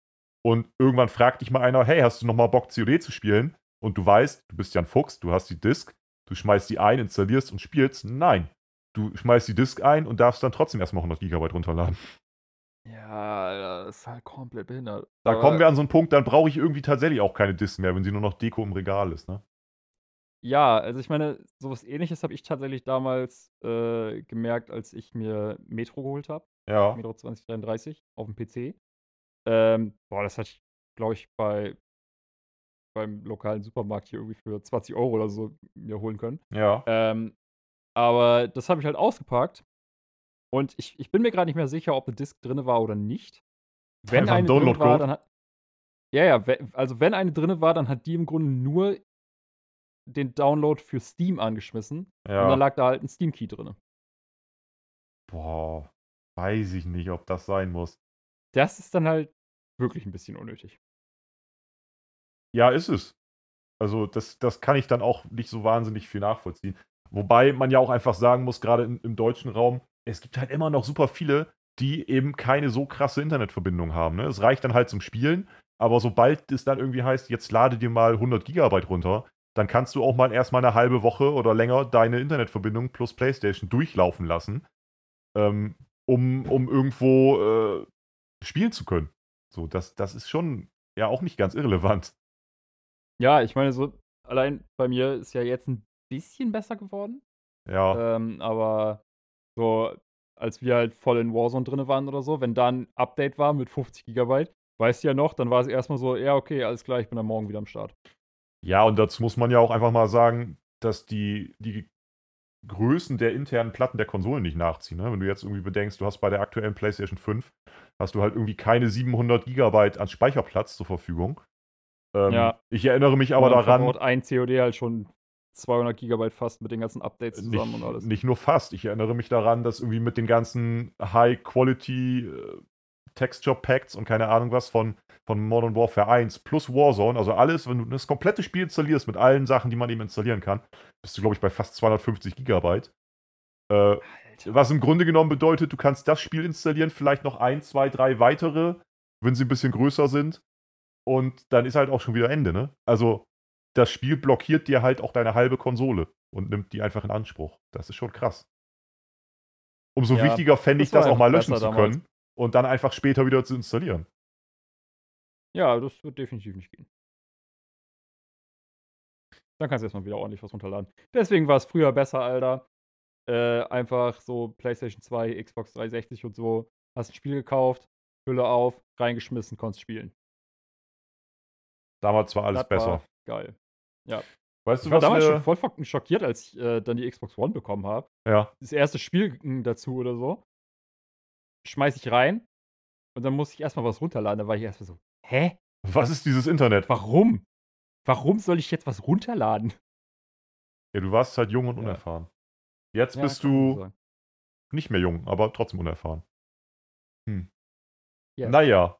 und irgendwann fragt dich mal einer, hey, hast du noch mal Bock COD zu spielen? Und du weißt, du bist ja ein Fuchs, du hast die Disk, du schmeißt die ein, installierst und spielst. Nein, du schmeißt die Disk ein und darfst dann trotzdem erstmal 100 GB runterladen. Ja, das ist halt komplett behindert. Da Aber kommen wir an so einen Punkt, dann brauche ich irgendwie tatsächlich auch keine Disk mehr, wenn sie nur noch Deko im Regal ist, ne? Ja, also ich meine, sowas ähnliches habe ich tatsächlich damals äh, gemerkt, als ich mir Metro geholt habe. Ja. Metro 2033 auf dem PC. Ähm, boah, das hatte ich, glaube ich, bei beim lokalen Supermarkt hier irgendwie für 20 Euro oder so mir holen können. Ja. Ähm, aber das habe ich halt ausgepackt. Und ich, ich bin mir gerade nicht mehr sicher, ob eine Disk drin war oder nicht. Wenn ein eine drin war, dann hat. Ja, ja, also wenn eine drin war, dann hat die im Grunde nur den Download für Steam angeschmissen. Und dann Ja. lag da halt ein Steam-Key drin. Boah, weiß ich nicht, ob das sein muss. Das ist dann halt wirklich ein bisschen unnötig. Ja, ist es. Also, das, das kann ich dann auch nicht so wahnsinnig viel nachvollziehen. Wobei man ja auch einfach sagen muss, gerade im, im deutschen Raum, es gibt halt immer noch super viele, die eben keine so krasse Internetverbindung haben. Ne? Es reicht dann halt zum Spielen, aber sobald es dann irgendwie heißt, jetzt lade dir mal 100 Gigabyte runter, dann kannst du auch mal erstmal eine halbe Woche oder länger deine Internetverbindung plus PlayStation durchlaufen lassen, ähm, um, um irgendwo äh, spielen zu können. So, das, das ist schon ja auch nicht ganz irrelevant. Ja, ich meine, so allein bei mir ist ja jetzt ein bisschen besser geworden. Ja. Ähm, aber so, als wir halt voll in Warzone drin waren oder so, wenn da ein Update war mit 50 Gigabyte, weißt du ja noch, dann war es erstmal so, ja, okay, alles klar, ich bin dann morgen wieder am Start. Ja, und dazu muss man ja auch einfach mal sagen, dass die, die Größen der internen Platten der Konsolen nicht nachziehen. Ne? Wenn du jetzt irgendwie bedenkst, du hast bei der aktuellen PlayStation 5, hast du halt irgendwie keine 700 Gigabyte an Speicherplatz zur Verfügung. Ähm, Ja. Ich erinnere mich aber dann daran, ein COD halt schon 200 Gigabyte fast mit den ganzen Updates zusammen nicht, und alles. nicht nur fast, ich erinnere mich daran, dass irgendwie mit den ganzen High-Quality äh, Texture Packs und keine Ahnung was von, von Modern Warfare 1 plus Warzone, also alles, wenn du das komplette Spiel installierst mit allen Sachen, die man eben installieren kann, bist du, glaube ich, bei fast 250 Gigabyte. Äh, was im Grunde genommen bedeutet, du kannst das Spiel installieren, vielleicht noch ein, zwei, drei weitere, wenn sie ein bisschen größer sind. Und dann ist halt auch schon wieder Ende, ne? Also, das Spiel blockiert dir halt auch deine halbe Konsole und nimmt die einfach in Anspruch. Das ist schon krass. Umso Ja, wichtiger fände ich das auch mal löschen zu damals. Und dann einfach später wieder zu installieren. Ja, das wird definitiv nicht gehen. Dann kannst du erstmal wieder ordentlich was runterladen. Deswegen war es früher besser, Alter. Äh, einfach so PlayStation 2, Xbox 360 und so. Hast ein Spiel gekauft, Hülle auf, reingeschmissen, konntest spielen. Damals war alles Das besser. war geil. Weißt du, Ich war was damals wir, schon voll fucking schockiert, als ich äh, dann die Xbox One bekommen habe. Ja, Das erste Spiel mm, dazu oder so. Schmeiß ich rein und dann musste ich erstmal was runterladen. Da war ich erstmal so, hä? was ist dieses Internet? Warum? Warum soll ich jetzt was runterladen? Ja, du warst halt jung und Ja. unerfahren. Jetzt Ja, bist du nicht mehr jung, aber trotzdem unerfahren. Hm. Yes. Naja.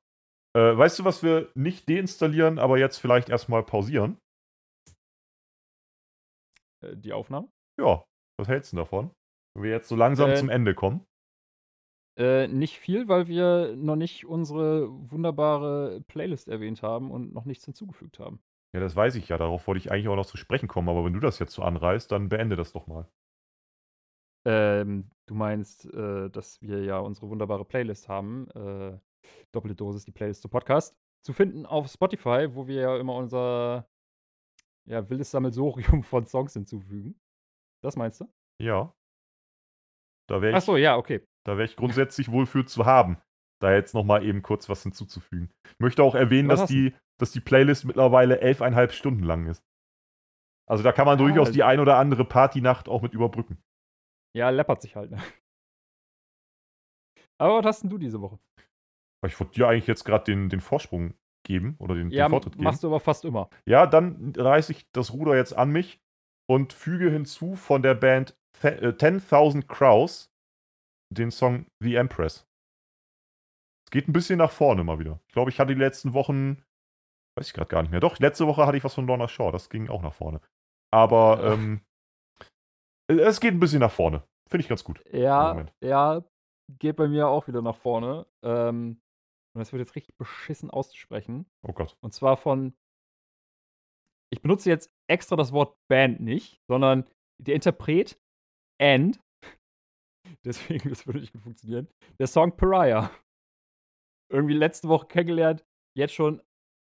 Äh, weißt du, was wir nicht deinstallieren, aber jetzt vielleicht erstmal pausieren? Äh, die Aufnahme? Ja, was hältst du davon? Wenn wir jetzt so langsam Äh, zum Ende kommen. Äh, nicht viel, weil wir noch nicht unsere wunderbare Playlist erwähnt haben und noch nichts hinzugefügt haben. Ja, das weiß ich ja. Darauf wollte ich eigentlich auch noch zu sprechen kommen. Aber wenn du das jetzt so anreißt, dann beende das doch mal. Ähm, du meinst, äh, dass wir ja unsere wunderbare Playlist haben. Äh, Doppelte Dosis, die Playlist zu Podcast. Zu finden auf Spotify, wo wir ja immer unser ja, wildes Sammelsurium von Songs hinzufügen. Das meinst du? Ja. Da wäre ich, Achso, ja, okay. Da wär ich grundsätzlich wohl für zu haben. Da jetzt nochmal eben kurz was hinzuzufügen. Ich möchte auch erwähnen, Was dass die, dass die Playlist mittlerweile elfeinhalb Stunden lang ist. Also da kann man Ja, durchaus also- die ein oder andere Partynacht auch mit überbrücken. Ja, läppert sich halt, ne? Aber was hast denn du diese Woche? Ich wollte dir eigentlich jetzt gerade den, den Vorsprung geben oder den, Ja, den Vortritt geben. machst du aber fast immer. Ja, dann reiße ich das Ruder jetzt an mich und füge hinzu von der Band Fe- äh, 10.000 Crows den Song The Empress. Es geht ein bisschen nach vorne mal wieder. Ich glaube, ich hatte die letzten Wochen, weiß ich gerade gar nicht mehr. Doch, letzte Woche hatte ich was von Lorna Shaw, das ging auch nach vorne. Aber Ja. ähm, Es geht ein bisschen nach vorne. Finde ich ganz gut. Ja, ja, geht bei mir auch wieder nach vorne. Ähm, und das wird jetzt richtig beschissen auszusprechen. Oh Gott. Und zwar von. Ich benutze jetzt extra das Wort Band nicht, sondern der Interpret and. Deswegen, das würde nicht gut funktionieren. Der Song Pariah. Irgendwie letzte Woche kennengelernt. Jetzt schon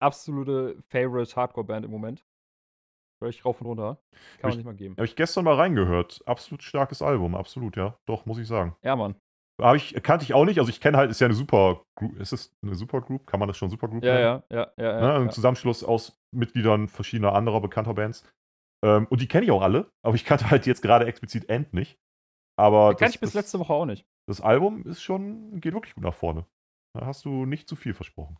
absolute Favorite Hardcore-Band im Moment. Hör ich rauf und runter. Kann man ich, nicht mal geben. Habe ich gestern mal reingehört. Absolut starkes Album, absolut, ja. Doch, muss ich sagen. Ja, Mann. Habe ich, kannte ich auch nicht. Also ich kenne halt, ist ja eine super Ist es eine Supergroup? Kann man das schon Supergroup ja, nennen? Ja, ja, ja. ja, ne? Ein ja. Zusammenschluss aus Mitgliedern verschiedener anderer bekannter Bands. Ähm, und die kenne ich auch alle, aber ich kannte halt jetzt gerade explizit End nicht. Aber kann ich bis letzte Woche auch nicht. Das Album ist schon, geht wirklich gut nach vorne. Da hast du nicht zu viel versprochen.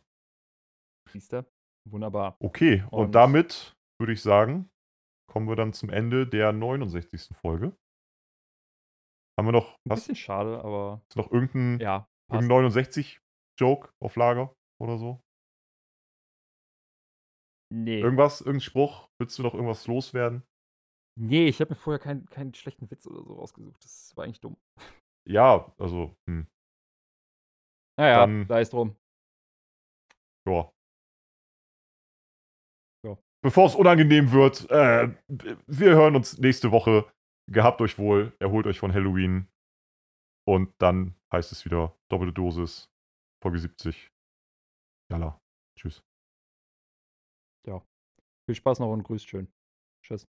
Siehst du? Wunderbar. Okay, und, und damit würde ich sagen, kommen wir dann zum Ende der 69. Folge. Haben wir noch. Ein bisschen schade, aber. Ist noch irgendein, ja, irgendein 69-Joke auf Lager oder so? Nee. Irgendwas, irgendein Spruch? Willst du noch irgendwas loswerden? Nee, ich habe mir vorher keinen, keinen schlechten Witz oder so rausgesucht. Das war eigentlich dumm. Ja, also, hm. Naja, Dann, da ist drum. Ja. ja. Bevor es unangenehm wird, äh, wir hören uns nächste Woche. Gehabt euch wohl, erholt euch von Halloween. Und dann heißt es wieder doppelte Dosis, Folge 70. Jalla. Tschüss. Ja. Viel Spaß noch und grüßt schön. Tschüss.